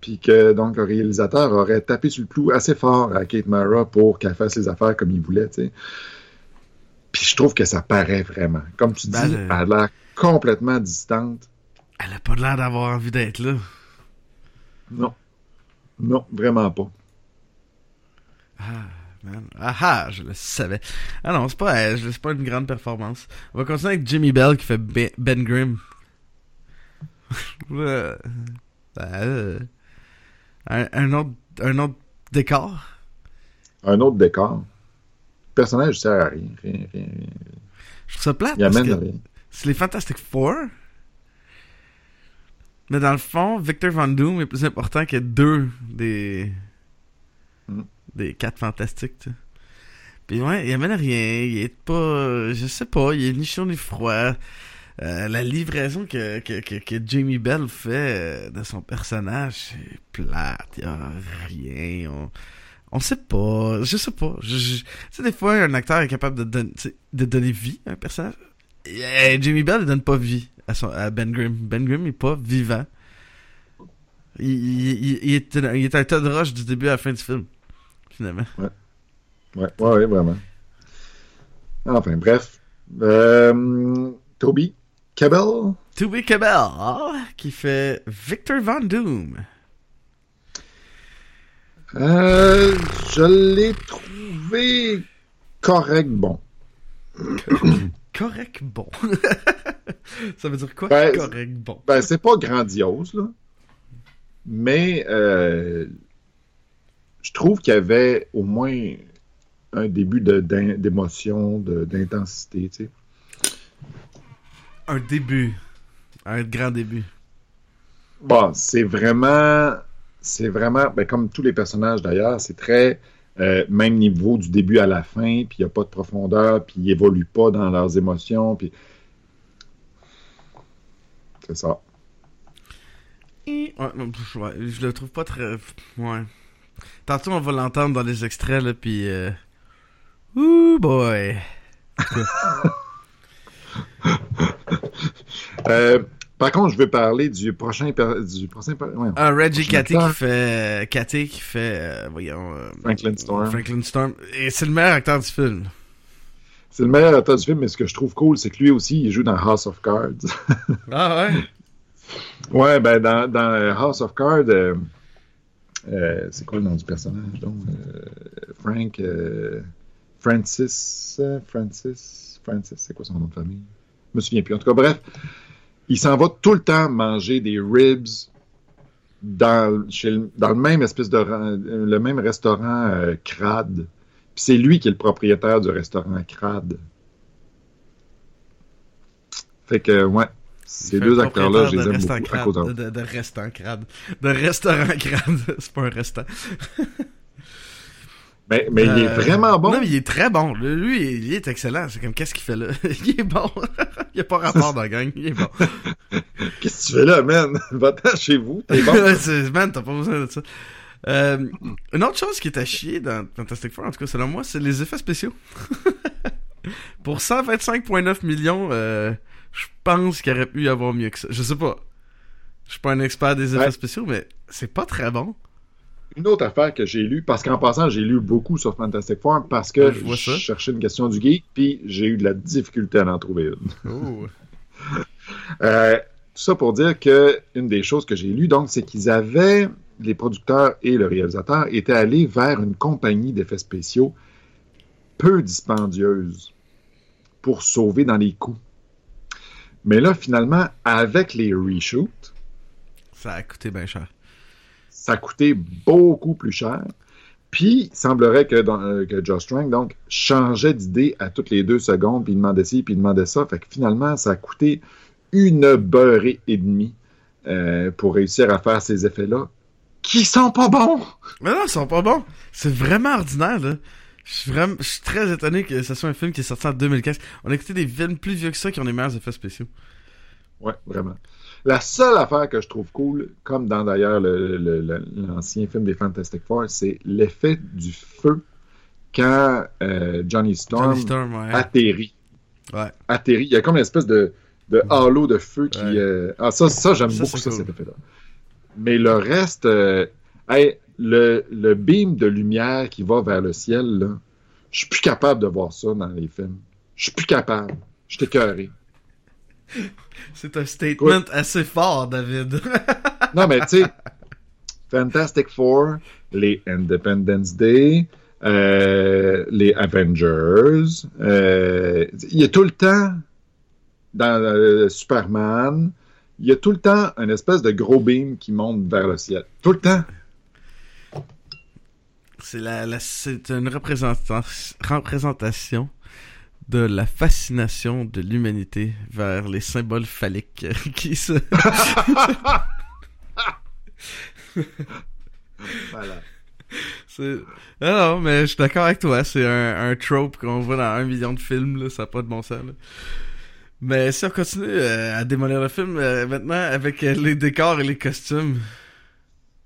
Puis que donc le réalisateur aurait tapé sur le clou assez fort à Kate Mara pour qu'elle fasse les affaires comme il voulait. Puis je trouve que ça paraît vraiment. Comme tu dis, Ben, le- elle a l'air complètement distante. Elle a pas l'air d'avoir envie d'être là. Non. Non, vraiment pas. Man. Ah ah, je le savais. Ah non, c'est pas c'est pas une grande performance. On va continuer avec Jimmy Bell qui fait Ben, ben Grimm. Euh, euh, un, un autre, un autre décor? Un autre décor. Le personnage sert à rien. rien, rien, rien. Je trouve ça plate Il parce amène que rien. c'est les Fantastic Four. Mais dans le fond, Victor Van Doom est plus important que deux des Mm. des quatre fantastiques. tu sais. Puis ouais, il amène rien. Il est pas, je sais pas, il est ni chaud ni froid. Euh, la livraison que, que, que, que Jamie Bell fait euh, de son personnage, c'est plate. Il y a rien. On, on sait pas. Je sais pas. Je, je- tu sais, des fois, un acteur est capable de, don- de donner vie à un personnage. Et, euh, Jamie Bell ne donne pas vie à, son, à Ben Grimm. Ben Grimm est pas vivant. Il, il, il- est, un- il est un tas de roche du début à la fin du film. Finalement. Ouais, ouais, ouais, vraiment. Enfin, bref. Euh, Toby Cabell. Toby Cabell, qui fait Victor Van Doom. Euh, je l'ai trouvé correct bon. Correct bon. Ça veut dire quoi? Ben, Correct bon? Ben, c'est pas grandiose, là. Mais euh, je trouve qu'il y avait au moins un début d'émotion, d'intensité, tu sais. Un début. Un grand début. Bon, c'est vraiment, c'est vraiment, ben, comme tous les personnages d'ailleurs, c'est très euh, même niveau du début à la fin, puis il n'y a pas de profondeur, puis ils évoluent pas dans leurs émotions, puis c'est ça. Ouais, je le trouve pas très. Ouais. Tantôt, on va l'entendre dans les extraits, là, pis. Euh... Ouh, boy. Euh, par contre, je veux parler du prochain, du prochain, ouais, Ah, Reggie Cathy qui fait. Cathy qui fait. euh, voyons. euh, Franklin Storm. Franklin Storm. Et c'est le meilleur acteur du film. C'est le meilleur acteur du film, mais ce que je trouve cool, c'est que lui aussi, il joue dans House of Cards. Ah ouais? ouais, ben dans, dans euh, House of Cards, euh, c'est quoi le nom du personnage donc Frank, Francis, Francis, Francis, c'est quoi son nom de famille? Je me souviens plus. En tout cas, bref, il s'en va tout le temps manger des ribs dans, chez le, dans le même espèce de ran- le même restaurant euh, crade. Puis c'est lui qui est le propriétaire du restaurant crade. Fait que ouais, ces deux acteurs-là, je les aime beaucoup à cause de, de, de restaurant crade. De restaurant crade. c'est pas un restant. Mais, mais il est Euh, vraiment bon. Non, mais il est très bon. Lui, il est excellent. C'est comme, qu'est-ce qu'il fait là? il est bon. il a pas rapport dans la gang. Il est bon. Qu'est-ce que tu fais là, man? Va-t'en chez vous, t'es bon. Man, t'as pas besoin de ça. Euh, une autre chose qui est à chier dans Fantastic Four, en tout cas selon moi, c'est les effets spéciaux. Pour 125,9 millions, euh, je pense qu'il aurait pu y avoir mieux que ça. Je sais pas. Je suis pas un expert des effets Ouais. spéciaux, mais c'est pas très bon. Une autre affaire que j'ai lue, parce qu'en passant, j'ai lu beaucoup sur Fantastic Four, parce que je cherchais une question du geek, puis j'ai eu de la difficulté à en trouver une. Oh. Euh, tout ça pour dire que une des choses que j'ai lues, donc, c'est qu'ils avaient, les producteurs et le réalisateur, étaient allés vers une compagnie d'effets spéciaux peu dispendieuse pour sauver dans les coûts. Mais là, finalement, avec les reshoots, Ça a coûté bien cher. Ça a coûté beaucoup plus cher. Puis, il semblerait que, dans- euh, que Josh Trank, donc, changeait d'idée à toutes les deux secondes, puis il demandait ci, puis il demandait ça. Fait que finalement, ça a coûté une beurrée et demie euh, pour réussir à faire ces effets-là, qui sont pas bons! Mais non, ils sont pas bons. C'est vraiment ordinaire, là. Je suis vraiment, je suis très étonné que ce soit un film qui est sorti en 2015. On a écouté des films plus vieux que ça qui ont des meilleurs effets spéciaux. Ouais, vraiment. La seule affaire que je trouve cool, comme dans d'ailleurs le- le- le- l'ancien film des Fantastic Four, c'est l'effet du feu quand euh, Johnny Storm, Johnny Storm, ouais. atterrit. Ouais. Atterrit. Il y a comme une espèce de, de halo de feu qui. Ouais. euh, Ah, ça, ça j'aime beaucoup c'est ça, cool. cet effet-là. Mais le reste, euh, hey, le, le beam de lumière qui va vers le ciel, là, je suis plus capable de voir ça dans les films. Je suis plus capable. Je suis écœuré. C'est un statement assez fort, David. Non, mais tu sais, Fantastic Four, les Independence Day, euh, les Avengers, euh, il y a tout le temps, dans euh, Superman, il y a tout le temps un espèce de gros beam qui monte vers le ciel. Tout le temps. c'est la, la- c'est une représentation de la fascination de l'humanité vers les symboles phalliques qui se... Voilà. c'est... Ah mais je suis d'accord avec toi, c'est un, un trope qu'on voit dans un million de films, là, ça n'a pas de bon sens. là. Mais si on continue euh, à démolir le film, euh, maintenant, avec euh, les décors et les costumes,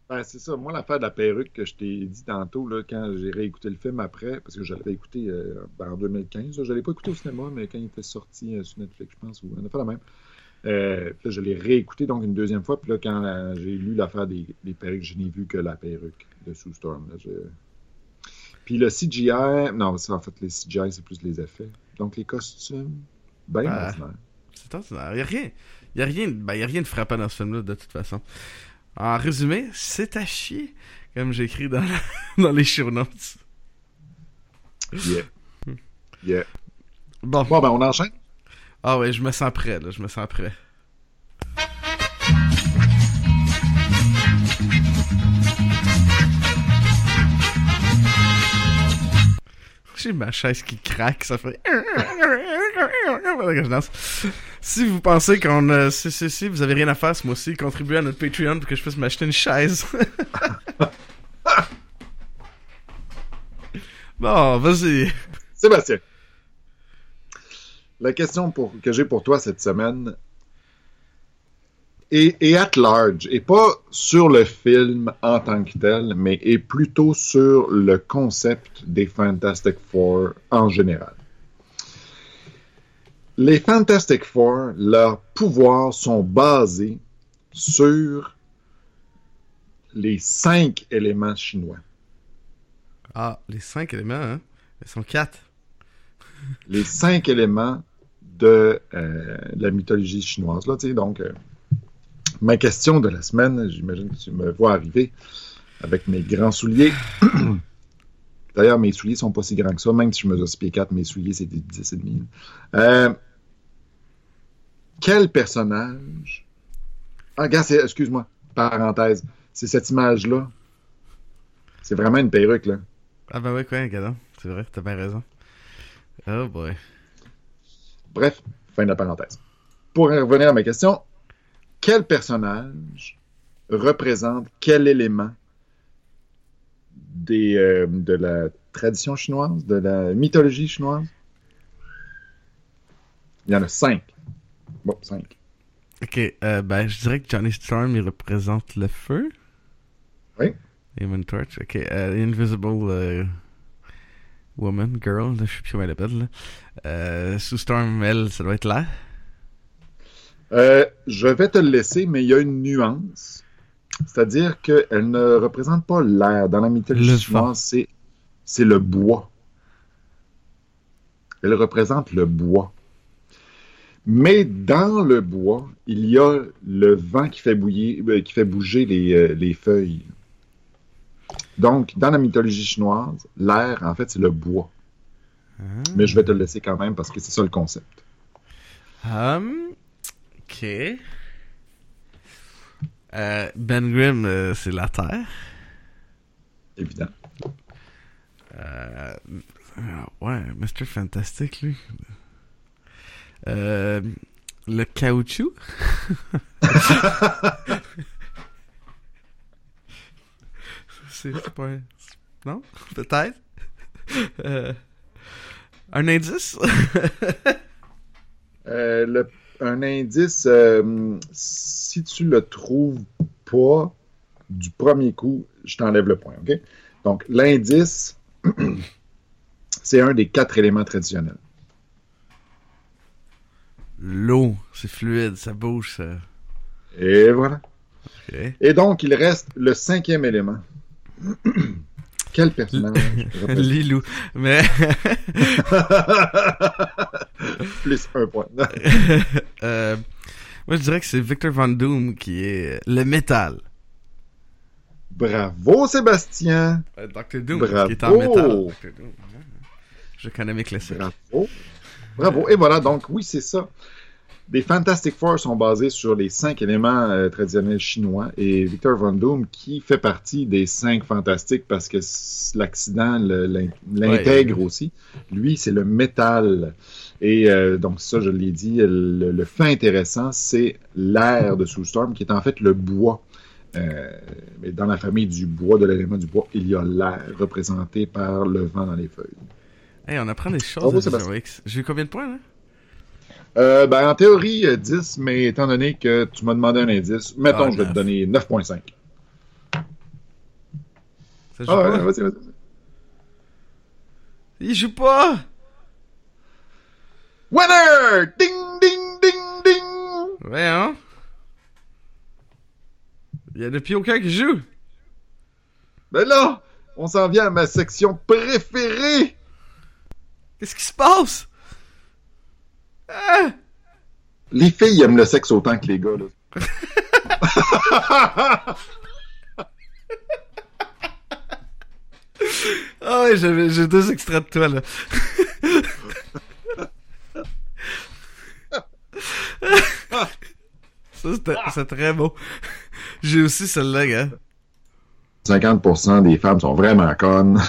Ben, c'est ça. Moi, l'affaire de la perruque que je t'ai dit tantôt, là, quand j'ai réécouté le film après, parce que je l'avais écouté euh, ben, en 2015. là. Je l'avais pas écouté au cinéma, mais quand il était sorti euh, sur Netflix, je pense, ou on a fait la même. Euh, puis là, je l'ai réécouté donc une deuxième fois. Puis là, quand j'ai lu l'affaire des, des perruques, je n'ai vu que la perruque de Sue Storm. là. Je- Puis le CGI, non, en fait, les CGI, c'est plus les effets. Donc les costumes, ben Ah. ordinaire. C'est ordinaire. Il y a rien. A rien, ben, a rien de frappant dans ce film-là, de toute façon. En résumé, c'est à chier, comme j'ai écrit dans, la- dans les show notes. Yeah. Yeah. Bon. Bon, ben, on enchaîne? Ah ouais, je me sens prêt, là. Je me sens prêt. J'ai ma chaise qui craque, ça fait... Si vous pensez qu'on... euh, si, si, si, vous avez rien à faire ce mois-ci, contribuez à notre Patreon pour que je puisse m'acheter une chaise. bon, vas-y. Sébastien. La question pour, que j'ai pour toi cette semaine est, est at large, et pas sur le film en tant que tel, mais plutôt sur le concept des Fantastic Four en général. Les Fantastic Four, leurs pouvoirs sont basés sur les cinq éléments chinois. Ah, les cinq éléments, hein? Ils sont quatre. les cinq éléments de euh, la mythologie chinoise. Là, tu sais, donc, euh, ma question de la semaine, j'imagine que tu me vois arriver avec mes grands souliers. D'ailleurs, mes souliers sont pas si grands que ça, même si je mesure 6 pieds 4, mes souliers, c'est des 10 et demi. Euh, quel personnage... Ah, regarde, excuse-moi, parenthèse, c'est cette image-là. C'est vraiment une perruque, là. Ah ben ouais, quoi, regarde. C'est vrai, t'as bien raison. Oh boy. Bref, fin de la parenthèse. Pour en revenir à ma question, quel personnage représente quel élément des, euh, de la tradition chinoise, de la mythologie chinoise? Il y en a cinq. Bon, cinq. Ok, euh, ben je dirais que Johnny Storm, il représente le feu. Oui. Human Torch, ok. euh, Invisible euh, Woman, Girl, là, je sais plus comment elle appelle. Euh, Sue Storm, elle, ça doit être là. Je vais te le laisser, mais il y a une nuance. C'est-à-dire qu'elle ne représente pas l'air. Dans la mythologie chinoise, c'est, c'est le bois. Elle représente le bois. Mais dans le bois, il y a le vent qui fait, bouillir, euh, qui fait bouger les, euh, les feuilles. Donc, dans la mythologie chinoise, l'air, en fait, c'est le bois. Mais je vais te le laisser quand même parce que c'est ça le concept. Hum, Ok. Euh, ben Grimm, euh, c'est la Terre. Évident. Euh, ouais, Mr. Fantastic, lui. Euh, le caoutchouc. c'est c'est pas un... Non? Peut-être? Euh, un indice? Euh, le- un indice, euh, si tu le trouves pas du premier coup, je t'enlève le point, OK? Donc, l'indice, c'est un des quatre éléments traditionnels. L'eau, c'est fluide, ça bouge, ça. Et voilà. Et donc, il reste le cinquième élément. Quel personnage? Lilou. Mais, Plus un point. euh, moi je dirais que c'est Victor Von Doom qui est le métal. Bravo, Sébastien. Euh, Dr. Doom Bravo. qui est en métal. Dr. Doom. Je connais mes classiques. Bravo. Bravo. Et voilà, donc oui, c'est ça. Les Fantastic Four sont basés sur les cinq éléments euh, traditionnels chinois et Victor Von Doom qui fait partie des cinq fantastiques parce que l'accident l'intègre aussi. Lui, c'est le métal. Et euh, donc ça, je l'ai dit, le, le fait intéressant, c'est l'air de Sue Storm qui est en fait le bois. Euh, mais dans la famille du bois, de l'élément du bois, il y a l'air représenté par le vent dans les feuilles. Hey, on apprend des choses Bravo. X. J'ai eu combien de points, là? Euh, ben, en théorie, euh, 10, mais étant donné que tu m'as demandé un indice, mettons, Ah, je vais te donner 9.5. Ça joue Ah, ouais, pas? vas-y, vas-y. Il joue pas! Winner! Ding, ding, ding, ding! Ouais, hein? Il y a depuis aucun qui joue. Ben là, on s'en vient à ma section préférée! Qu'est-ce qui se passe? Ah! Les filles aiment le sexe autant que les gars, là. Ah ouais, j'avais, j'ai deux extraits de toi, là. Ça, c'est très beau. J'ai aussi celle-là, gars. 50% des femmes sont vraiment connes.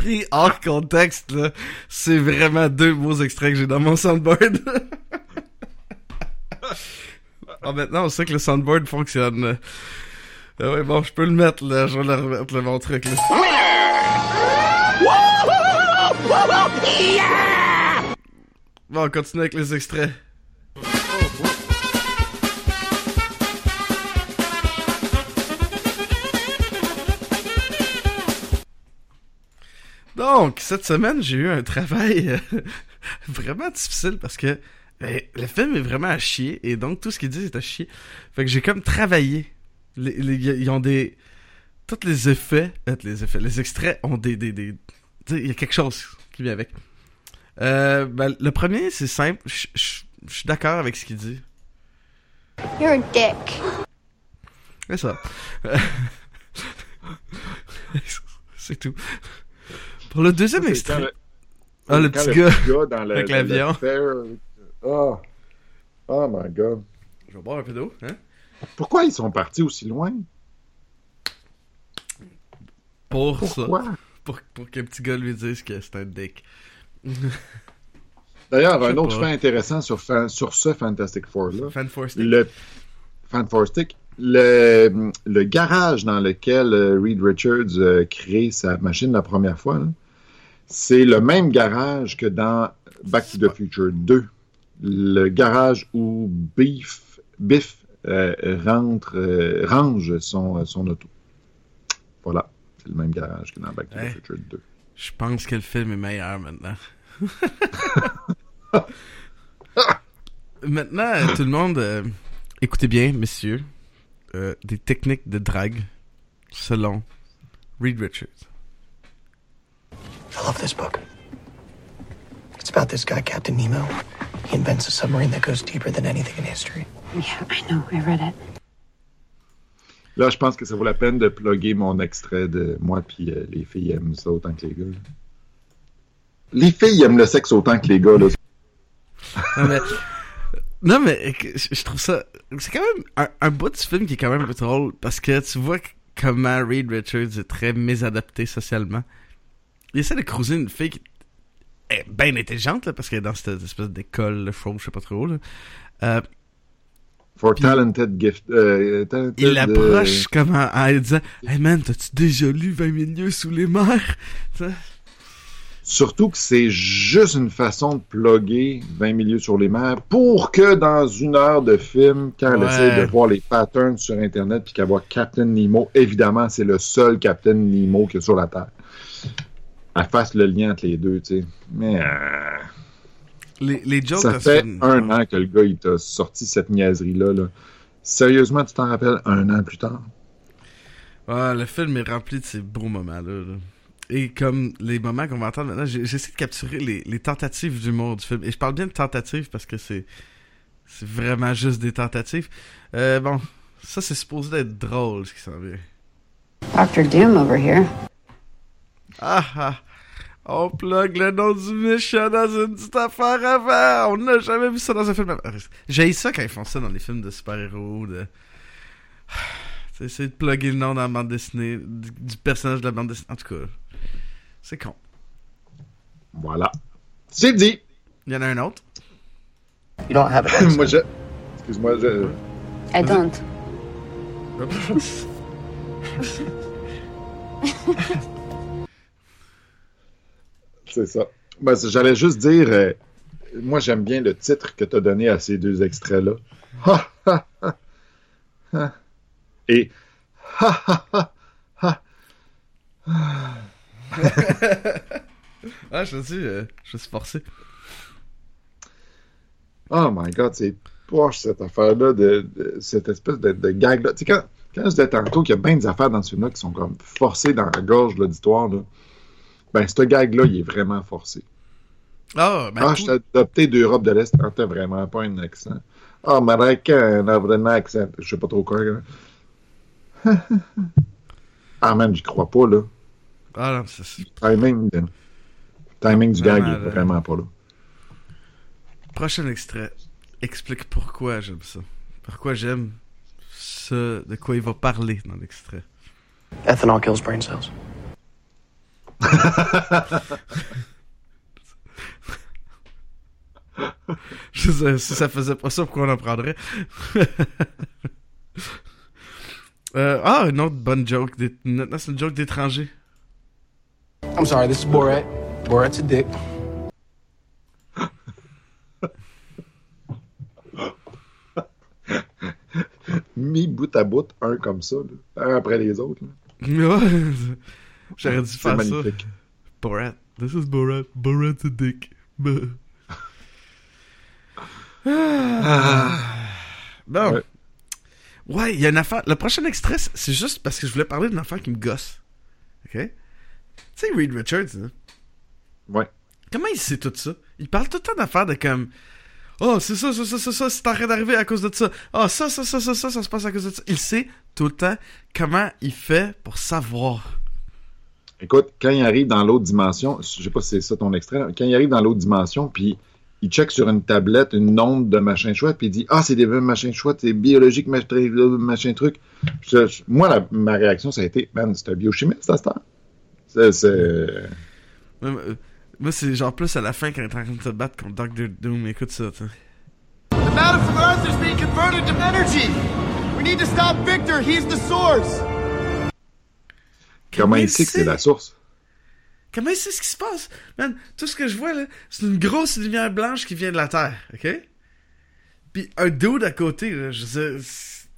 Pris hors contexte, là, c'est vraiment deux beaux extraits que j'ai dans mon soundboard. ah, maintenant, on sait que le soundboard fonctionne. Ah ouais, bon, je peux le mettre, là. Je vais le remettre, le mon truc, là. Bon, on continue avec les extraits. Donc, cette semaine, j'ai eu un travail euh, vraiment difficile parce que ben, le film est vraiment à chier et donc tout ce qu'ils disent est à chier. Fait que j'ai comme travaillé. Les, les- ils ont des... Tous les effets, euh, les effets, les extraits ont des... des, des il y a quelque chose qui vient avec. Euh, ben, le premier, c'est simple. Je suis d'accord avec ce qu'il dit. You're a dick. C'est ça. c'est tout. Pour le deuxième Quand extrait... le- Ah, le petit gars. le, avec dans l'avion. le Ah. Oh my god. Je vais boire un peu d'eau, hein? Pourquoi ils sont partis aussi loin? Pour ça. Pourquoi? Pour, pour qu'un petit gars lui dise que c'est un dick. D'ailleurs, un autre pas. fait intéressant sur, fan- sur ce Fantastic Four-là, Fan le Fantastic, le, le garage dans lequel euh, Reed Richards euh, crée sa machine la première fois, là, c'est le même garage que dans Back to the Future 2. Le garage où Biff, Biff euh, rentre, euh, range son, son auto. Voilà, c'est le même garage que dans Back to Hey. the Future 2. Je pense que le film est meilleur maintenant. maintenant, euh, tout le monde, euh, écoutez bien, messieurs, euh, des techniques de drague selon Reed Richards. I love this book. It's about this guy, Captain Nemo. He invents a submarine that goes deeper than anything in history. Yeah, I know. I read it. Là, je pense que ça vaut la peine de plugger mon extrait de moi, puis euh, les filles aiment ça autant que les gars. là. Les filles aiment le sexe autant que les gars. Là. Non, mais, non, mais je trouve ça. C'est quand même un, un bout du film qui est quand même un peu drôle parce que tu vois comment Reed Richards est très mésadapté socialement. Il essaie de cruiser une fille qui est bien intelligente là, parce qu'elle est dans cette espèce d'école, de show, je sais pas trop. Là. Euh, For Puis- talented gift. euh, talented, il l'approche euh, comme en, en disant Hey man, t'as-tu déjà lu 20 milieux sous les mers? Surtout que c'est juste une façon de plugger 20 milieux sur les mers pour que dans une heure de film, quand elle Ouais. essaie de voir les patterns sur Internet puis qu'elle voit Captain Nemo, évidemment, c'est le seul Captain Nemo qu'il y a sur la Terre. Elle fasse le lien entre les deux, tu sais. Mais euh, Les, les jokes ça fait film- un an que le gars, il t'a sorti cette niaiserie-là. là. Sérieusement, tu t'en rappelles un an plus tard? Ouais, le film est rempli de ces beaux moments-là. là. Et comme les moments qu'on va entendre maintenant, j'essaie de capturer les, les tentatives d'humour du film. Et je parle bien de tentatives parce que c'est c'est vraiment juste des tentatives. Euh, bon, ça c'est supposé d'être drôle ce qui s'en vient. Dr. Doom over here. Ah ah! On plug le nom du méchant dans une petite affaire avant! On n'a jamais vu ça dans un film avant. J'ai ça quand ils font ça dans les films de super-héros. De... C'est essayer de plugger le nom dans la bande dessinée du, du personnage de la bande dessinée. En tout cas, c'est con. Voilà. C'est dit! Il y en a un autre. You don't have it. Moi, je... Excuse-moi, je... I don't. C'est ça. Ben, J'allais juste dire, euh, moi j'aime bien le titre que tu as donné à ces deux extraits-là. Ha, ha, ha, ha. Et. Ah, je te dis, euh, je suis forcé. Oh my god, c'est poche cette affaire-là, de, de- cette espèce de, de gag-là. Tu sais, quand, quand je disais tantôt qu'il y a bien des affaires dans ce film-là qui sont comme forcées dans la gorge de l'auditoire, là, ben ce gag-là, il est vraiment forcé. Ah, ben, Ah, je t'ai adopté d'Europe de l'Est. Ah, t'as vraiment pas un accent. Ah, américain, a vraiment un accent. Je sais pas trop quoi. ah, man, j'y crois pas, là. ah non, c'est- Timing, euh, timing du gag, il est là. vraiment pas là. Prochain extrait explique pourquoi j'aime ça. Pourquoi j'aime ce de quoi il va parler dans l'extrait. Ethanol kills brain cells. Je sais, si ça faisait pas ça, pourquoi on en prendrait? Euh, ah, une autre bonne joke. Maintenant, c'est une joke d'étranger. I'm sorry, this is Borat. Borat's a dick. Mis bout à bout, un comme ça, là, un après les autres. là. J'aurais dû faire ça. magnifique. Borat. This is Borat. Borat's a dick. Bah. Ah. Bon. Ouais. Ouais, il y a une affaire. Le prochain extrait, c'est- juste parce que je voulais parler d'une affaire qui me gosse. Ok? Tu sais, Reed Richards, hein? Ouais. Comment il sait tout ça? Il parle tout le temps d'affaires de comme. Oh, c'est ça, ça, ça, ça, ça, c'est en train d'arriver à cause de ça. Oh, ça, ça, ça, ça, ça, ça se passe à cause de ça. Il sait tout le temps comment il fait pour savoir. Écoute, quand il arrive dans l'autre dimension, je sais pas si c'est ça ton extrait, là, quand il arrive dans l'autre dimension, puis il check sur une tablette une onde de machin chouette, puis il dit Ah, c'est des machins chouettes, c'est biologique, machin, machin truc. Je- je- moi, la- ma réaction, ça a été Man, c'est un biochimiste, ça, c'est C'est. c'est- Moi, euh, moi, c'est genre plus à la fin quand il est en train de se battre contre Doctor Doom. Écoute ça. The matter from Earth is being converted to energy. We need to stop Victor. He's the source. Comment il sait que c'est la source? Comment il sait ce qui se passe? Man, tout ce que je vois, là, c'est une grosse lumière blanche qui vient de la Terre, ok? Puis un dude à côté, là, je sais... c'est-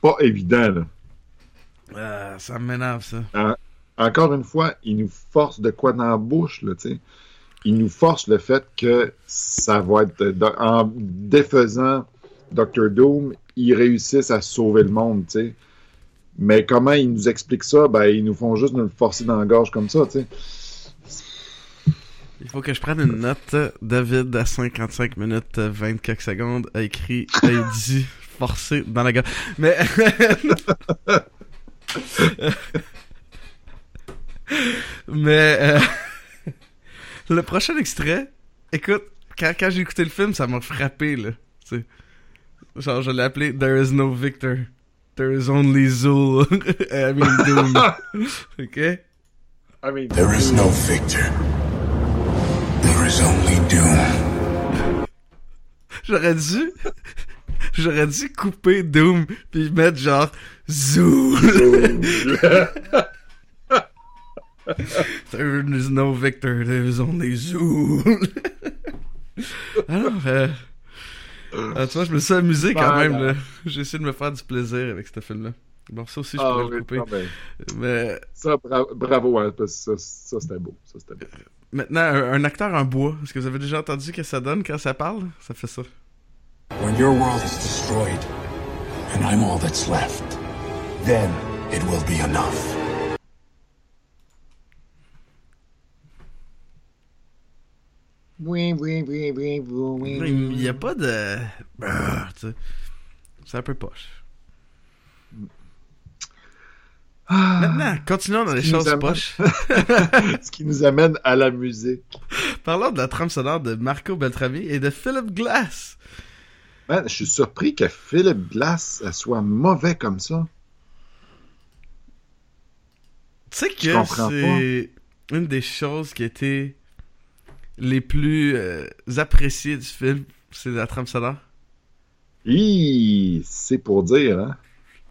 pas évident, là. Ah, ça m'énerve, ça. En- encore une fois, il nous force de quoi dans la bouche, là, tu sais. Il nous force le fait que ça va être. de- en défaisant Dr. Doom, ils réussissent à sauver le monde, tu sais. Mais comment ils nous expliquent ça? Ben, ils nous font juste nous le forcer dans la gorge comme ça, tu sais. Il faut que je prenne une note. David, à 55 minutes, euh, 24 secondes, a écrit, a dit, forcé dans la gueule. Mais... Mais... euh, Le prochain extrait, écoute, quand, j'ai écouté le film, ça m'a frappé, là. Tu sais. Genre, je l'ai appelé There is no victor. There is only Zool. I mean, Doom. ok? I mean, There is no victor. There is only doom. J'aurais dû. J'aurais dû couper Doom puis mettre genre Zool. There is no victor, there is only Zool. Alors, euh, ah, tu vois, je me suis amusé quand Voilà. même, là. J'ai essayé de me faire du plaisir avec ce film-là. Bon, ça aussi, je Ah pourrais oui, le couper. non, ben, Mais ça, bra- bravo, hein, parce que ça, ça c'était beau. Ça, c'était beau. maintenant, un, un acteur en bois, est-ce que vous avez déjà entendu que ça donne quand ça parle? Ça fait ça. When your world is destroyed, and I'm all that's left, then it will be enough. Oui, oui, oui, oui, oui, oui. Il n'y a pas de... C'est un peu poche. Maintenant, continuons dans les choses amène- poches. Ce qui nous amène à la musique. Parlons de la trame sonore de Marco Beltrami et de Philip Glass. Man, je suis surpris que Philip Glass soit mauvais comme ça. Tu sais que c'est une des choses qui a été les plus euh, appréciées du film, c'est la trame sonore? Hi, c'est pour dire, hein.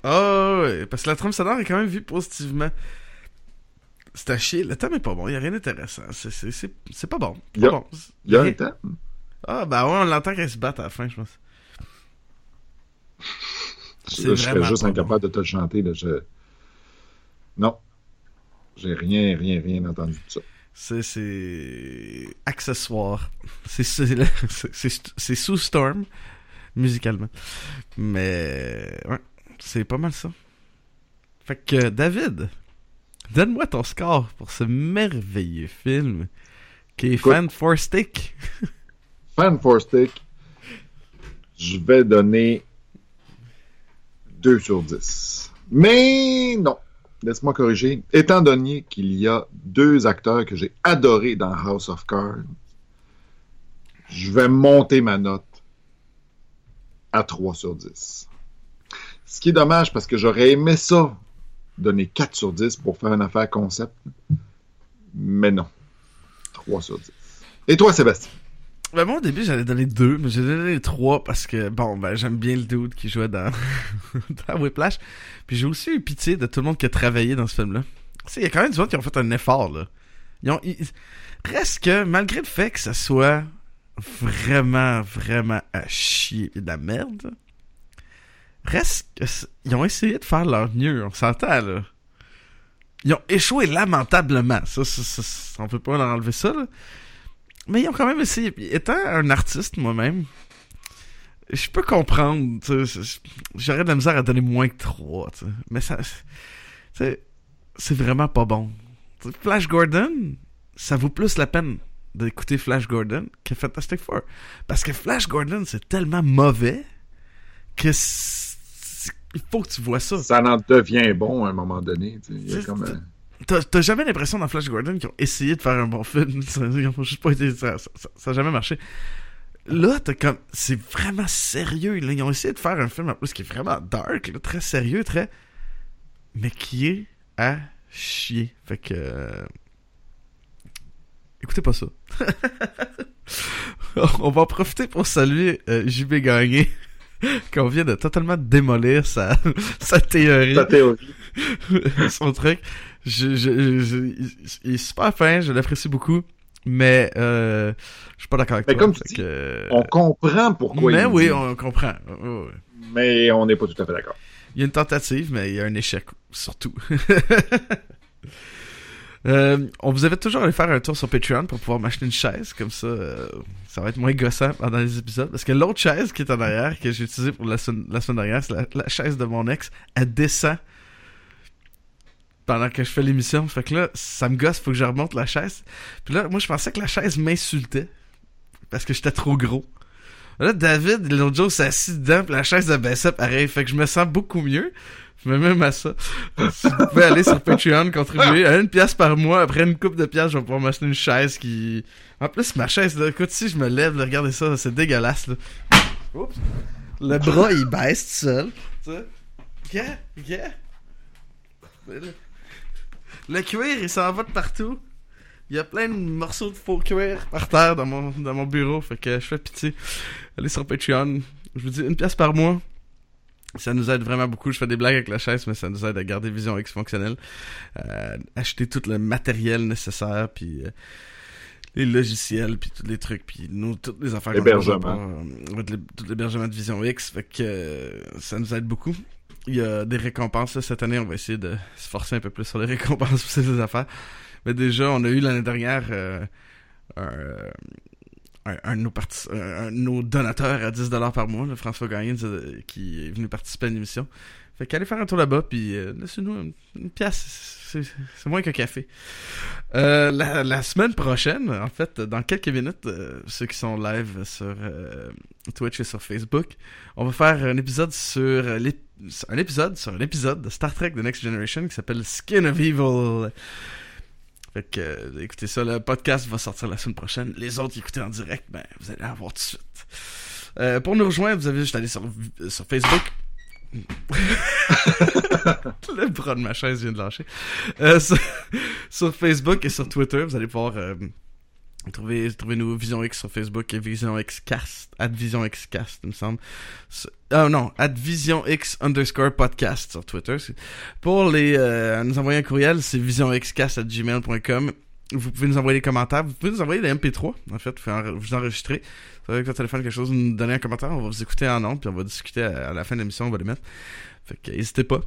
Ah ouais, parce que la trame sonore est quand même vue positivement. C'est à chier, le thème est pas bon, il y a rien d'intéressant. C'est- pas bon. Il y a- bon. Y a un temps. Ah bah ouais, on l'entend qu'elle se batte à la fin, je pense. Je, je serais juste incapable de te le chanter. Là. Je... Non. J'ai rien, rien, rien entendu de ça. C'est accessoire. C'est sous Storm musicalement. Mais ouais, c'est pas mal ça. Fait que David, donne-moi ton score pour ce merveilleux film qui est. Fan for Stick. Fan for Stick, je vais donner 2 sur 10. Mais non. Laisse-moi corriger. Étant donné qu'il y a deux acteurs que j'ai adorés dans House of Cards, je vais monter ma note à 3 sur 10. Ce qui est dommage parce que j'aurais aimé ça, donner 4 sur 10 pour faire une affaire concept. Mais non. 3 sur 10. Et toi, Sébastien? Ben moi au début j'allais donner deux, mais j'ai donné trois parce que bon ben j'aime bien le dude qui jouait dans, dans Whiplash. Puis j'ai aussi eu pitié de tout le monde qui a travaillé dans ce film-là. Il y a quand même du monde qui ont fait un effort là. Ils ont, Reste que malgré le fait que ça soit vraiment, vraiment à chier et de la merde, reste ils ont essayé de faire leur mieux, on s'entend là. Ils ont échoué lamentablement. Ça, ça, ça, ça- on peut pas leur enlever ça là. Mais ils ont quand même essayé. Étant un artiste moi-même, je peux comprendre. J'aurais de la misère à donner moins que 3. Mais ça. C'est vraiment pas bon. Flash Gordon, ça vaut plus la peine d'écouter Flash Gordon que Fantastic Four. Parce que Flash Gordon, c'est tellement mauvais que. Il faut que tu vois ça. Ça en devient bon à un moment donné. Il y a comme un- T'as jamais l'impression dans Flash Gordon qu'ils ont essayé de faire un bon film? Ça- juste pas été. Ça, ça, ça- jamais marché. Là, t'as comme. C'est vraiment sérieux. Là. Ils ont essayé de faire un film en plus qui est vraiment dark, là, très sérieux, très. Mais qui est à chier. Fait que. euh, Écoutez pas ça. On va en profiter pour saluer euh, JB Gagné, qu'on vient de totalement démolir sa, sa théorie Ta théorie. son truc. Je, je, je- il- est super fin, je l'apprécie beaucoup, mais euh, je suis pas d'accord avec Mais toi. comme tu fait dis, que- On comprend pourquoi mais il oui, dit, on comprend. Mais on n'est pas tout à fait d'accord. Il y a une tentative, mais il y a un échec, surtout. Euh, on vous invite toujours à aller faire un tour sur Patreon pour pouvoir m'acheter une chaise, comme ça, euh, ça va être moins gossant pendant les épisodes. Parce que l'autre chaise qui est en arrière, que j'ai utilisée pour la semaine, la semaine dernière, c'est la, la chaise de mon ex, elle descend pendant que je fais l'émission. Fait que là, ça me gosse, faut que je remonte la chaise. Puis là, moi, je pensais que la chaise m'insultait parce que j'étais trop gros. Là, David, l'autre jour, s'est dedans, pis la chaise a baissé pareil. Fait que je me sens beaucoup mieux. Je me mets même à ça. si vous pouvez aller sur Patreon, contribuer à une pièce par mois, après une coupe de pièces, je vais pouvoir m'acheter une chaise qui... En plus, ma chaise, là, écoute, si je me lève, regardez ça, c'est dégueulasse, là. Oups. Le bras, il baisse tout seul. Tu sais? Yeah, yeah. Le, cuir, il s'en va de partout. Il y a plein de morceaux de faux cuir par terre dans mon, dans mon bureau, fait que je fais pitié. Allez sur Patreon. Je vous dis une pièce par mois. Ça nous aide vraiment beaucoup. Je fais des blagues avec la chaise, mais ça nous aide à garder Vision X fonctionnelle. Euh, acheter tout le matériel nécessaire, puis euh, les logiciels, puis tous les trucs, puis nous, toutes les affaires. qu'on Hébergement. a pas, euh, tout tout l'hébergement de Vision X. Fait que euh, ça nous aide beaucoup. Il y a des récompenses. Cette année, on va essayer de se forcer un peu plus sur les récompenses pour ces affaires. Mais déjà, on a eu l'année dernière euh, un, un, de nos donateurs à 10$ par mois, là, François Gagnon, qui est venu participer à l'émission. Fait qu'allez faire un tour là-bas, puis euh, laissez-nous une, pièce. C'est moins qu'un café. Euh, la, semaine prochaine, en fait, dans quelques minutes, euh, ceux qui sont live sur euh, Twitch et sur Facebook, on va faire un épisode sur un épisode sur un épisode de Star Trek The Next Generation qui s'appelle Skin of Evil. Fait que, euh, écoutez ça, le podcast va sortir la semaine prochaine. Les autres écoutez en direct, ben, vous allez avoir tout de suite. Euh, pour nous rejoindre, vous avez juste à aller sur, sur Facebook. le bras de ma chaise vient de lâcher. Euh, sur, sur Facebook et sur Twitter, vous allez pouvoir trouver, trouver nos Vision X sur Facebook et Vision X at Vision il me semble. Ah non, at Vision underscore podcast sur Twitter. Pour les euh, nous envoyer un courriel, c'est visionxcast at gmail.com. Vous pouvez nous envoyer des commentaires. Vous pouvez nous envoyer des MP3. En fait, vous, enregistrer. Vous avec votre téléphone quelque chose, nous donner un commentaire. On va vous écouter en ondes, puis on va discuter à, à la fin de l'émission. On va les mettre. Fait que n'hésitez pas.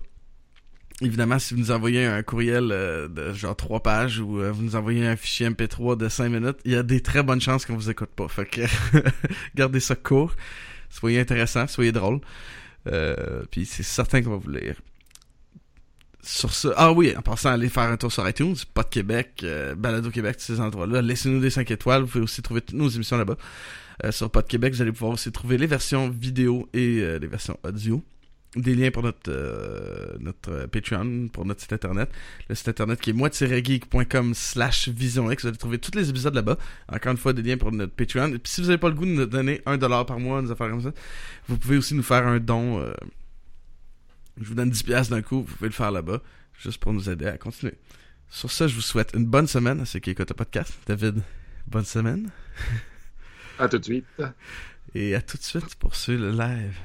Évidemment, si vous nous envoyez un courriel euh, de genre 3 pages ou euh, vous nous envoyez un fichier MP3 de 5 minutes, il y a des très bonnes chances qu'on vous écoute pas. Fait que gardez ça court. Soyez intéressant, soyez drôle. Euh, puis c'est certain qu'on va vous lire. Sur ce, ah oui, en passant, allez faire un tour sur iTunes, de Québec, euh, Balado Québec, tous ces endroits-là. Laissez-nous des 5 étoiles. Vous pouvez aussi trouver toutes nos émissions là-bas. Euh, sur Pod Québec, vous allez pouvoir aussi trouver les versions vidéo et euh, les versions audio. Des liens pour notre euh, notre euh, Patreon, pour notre site internet. Le site internet qui est moi-geek.com slash vision X. Vous allez trouver tous les épisodes là-bas. Encore une fois, des liens pour notre Patreon. Et puis si vous n'avez pas le goût de nous donner un dollar par mois, des affaires comme ça, vous pouvez aussi nous faire un don. euh, je vous donne 10 piastres d'un coup, vous pouvez le faire là-bas, juste pour nous aider à continuer. Sur ça, je vous souhaite une bonne semaine à ceux qui écoutent le podcast. David, bonne semaine. À tout de suite. Et à tout de suite pour ceux le live.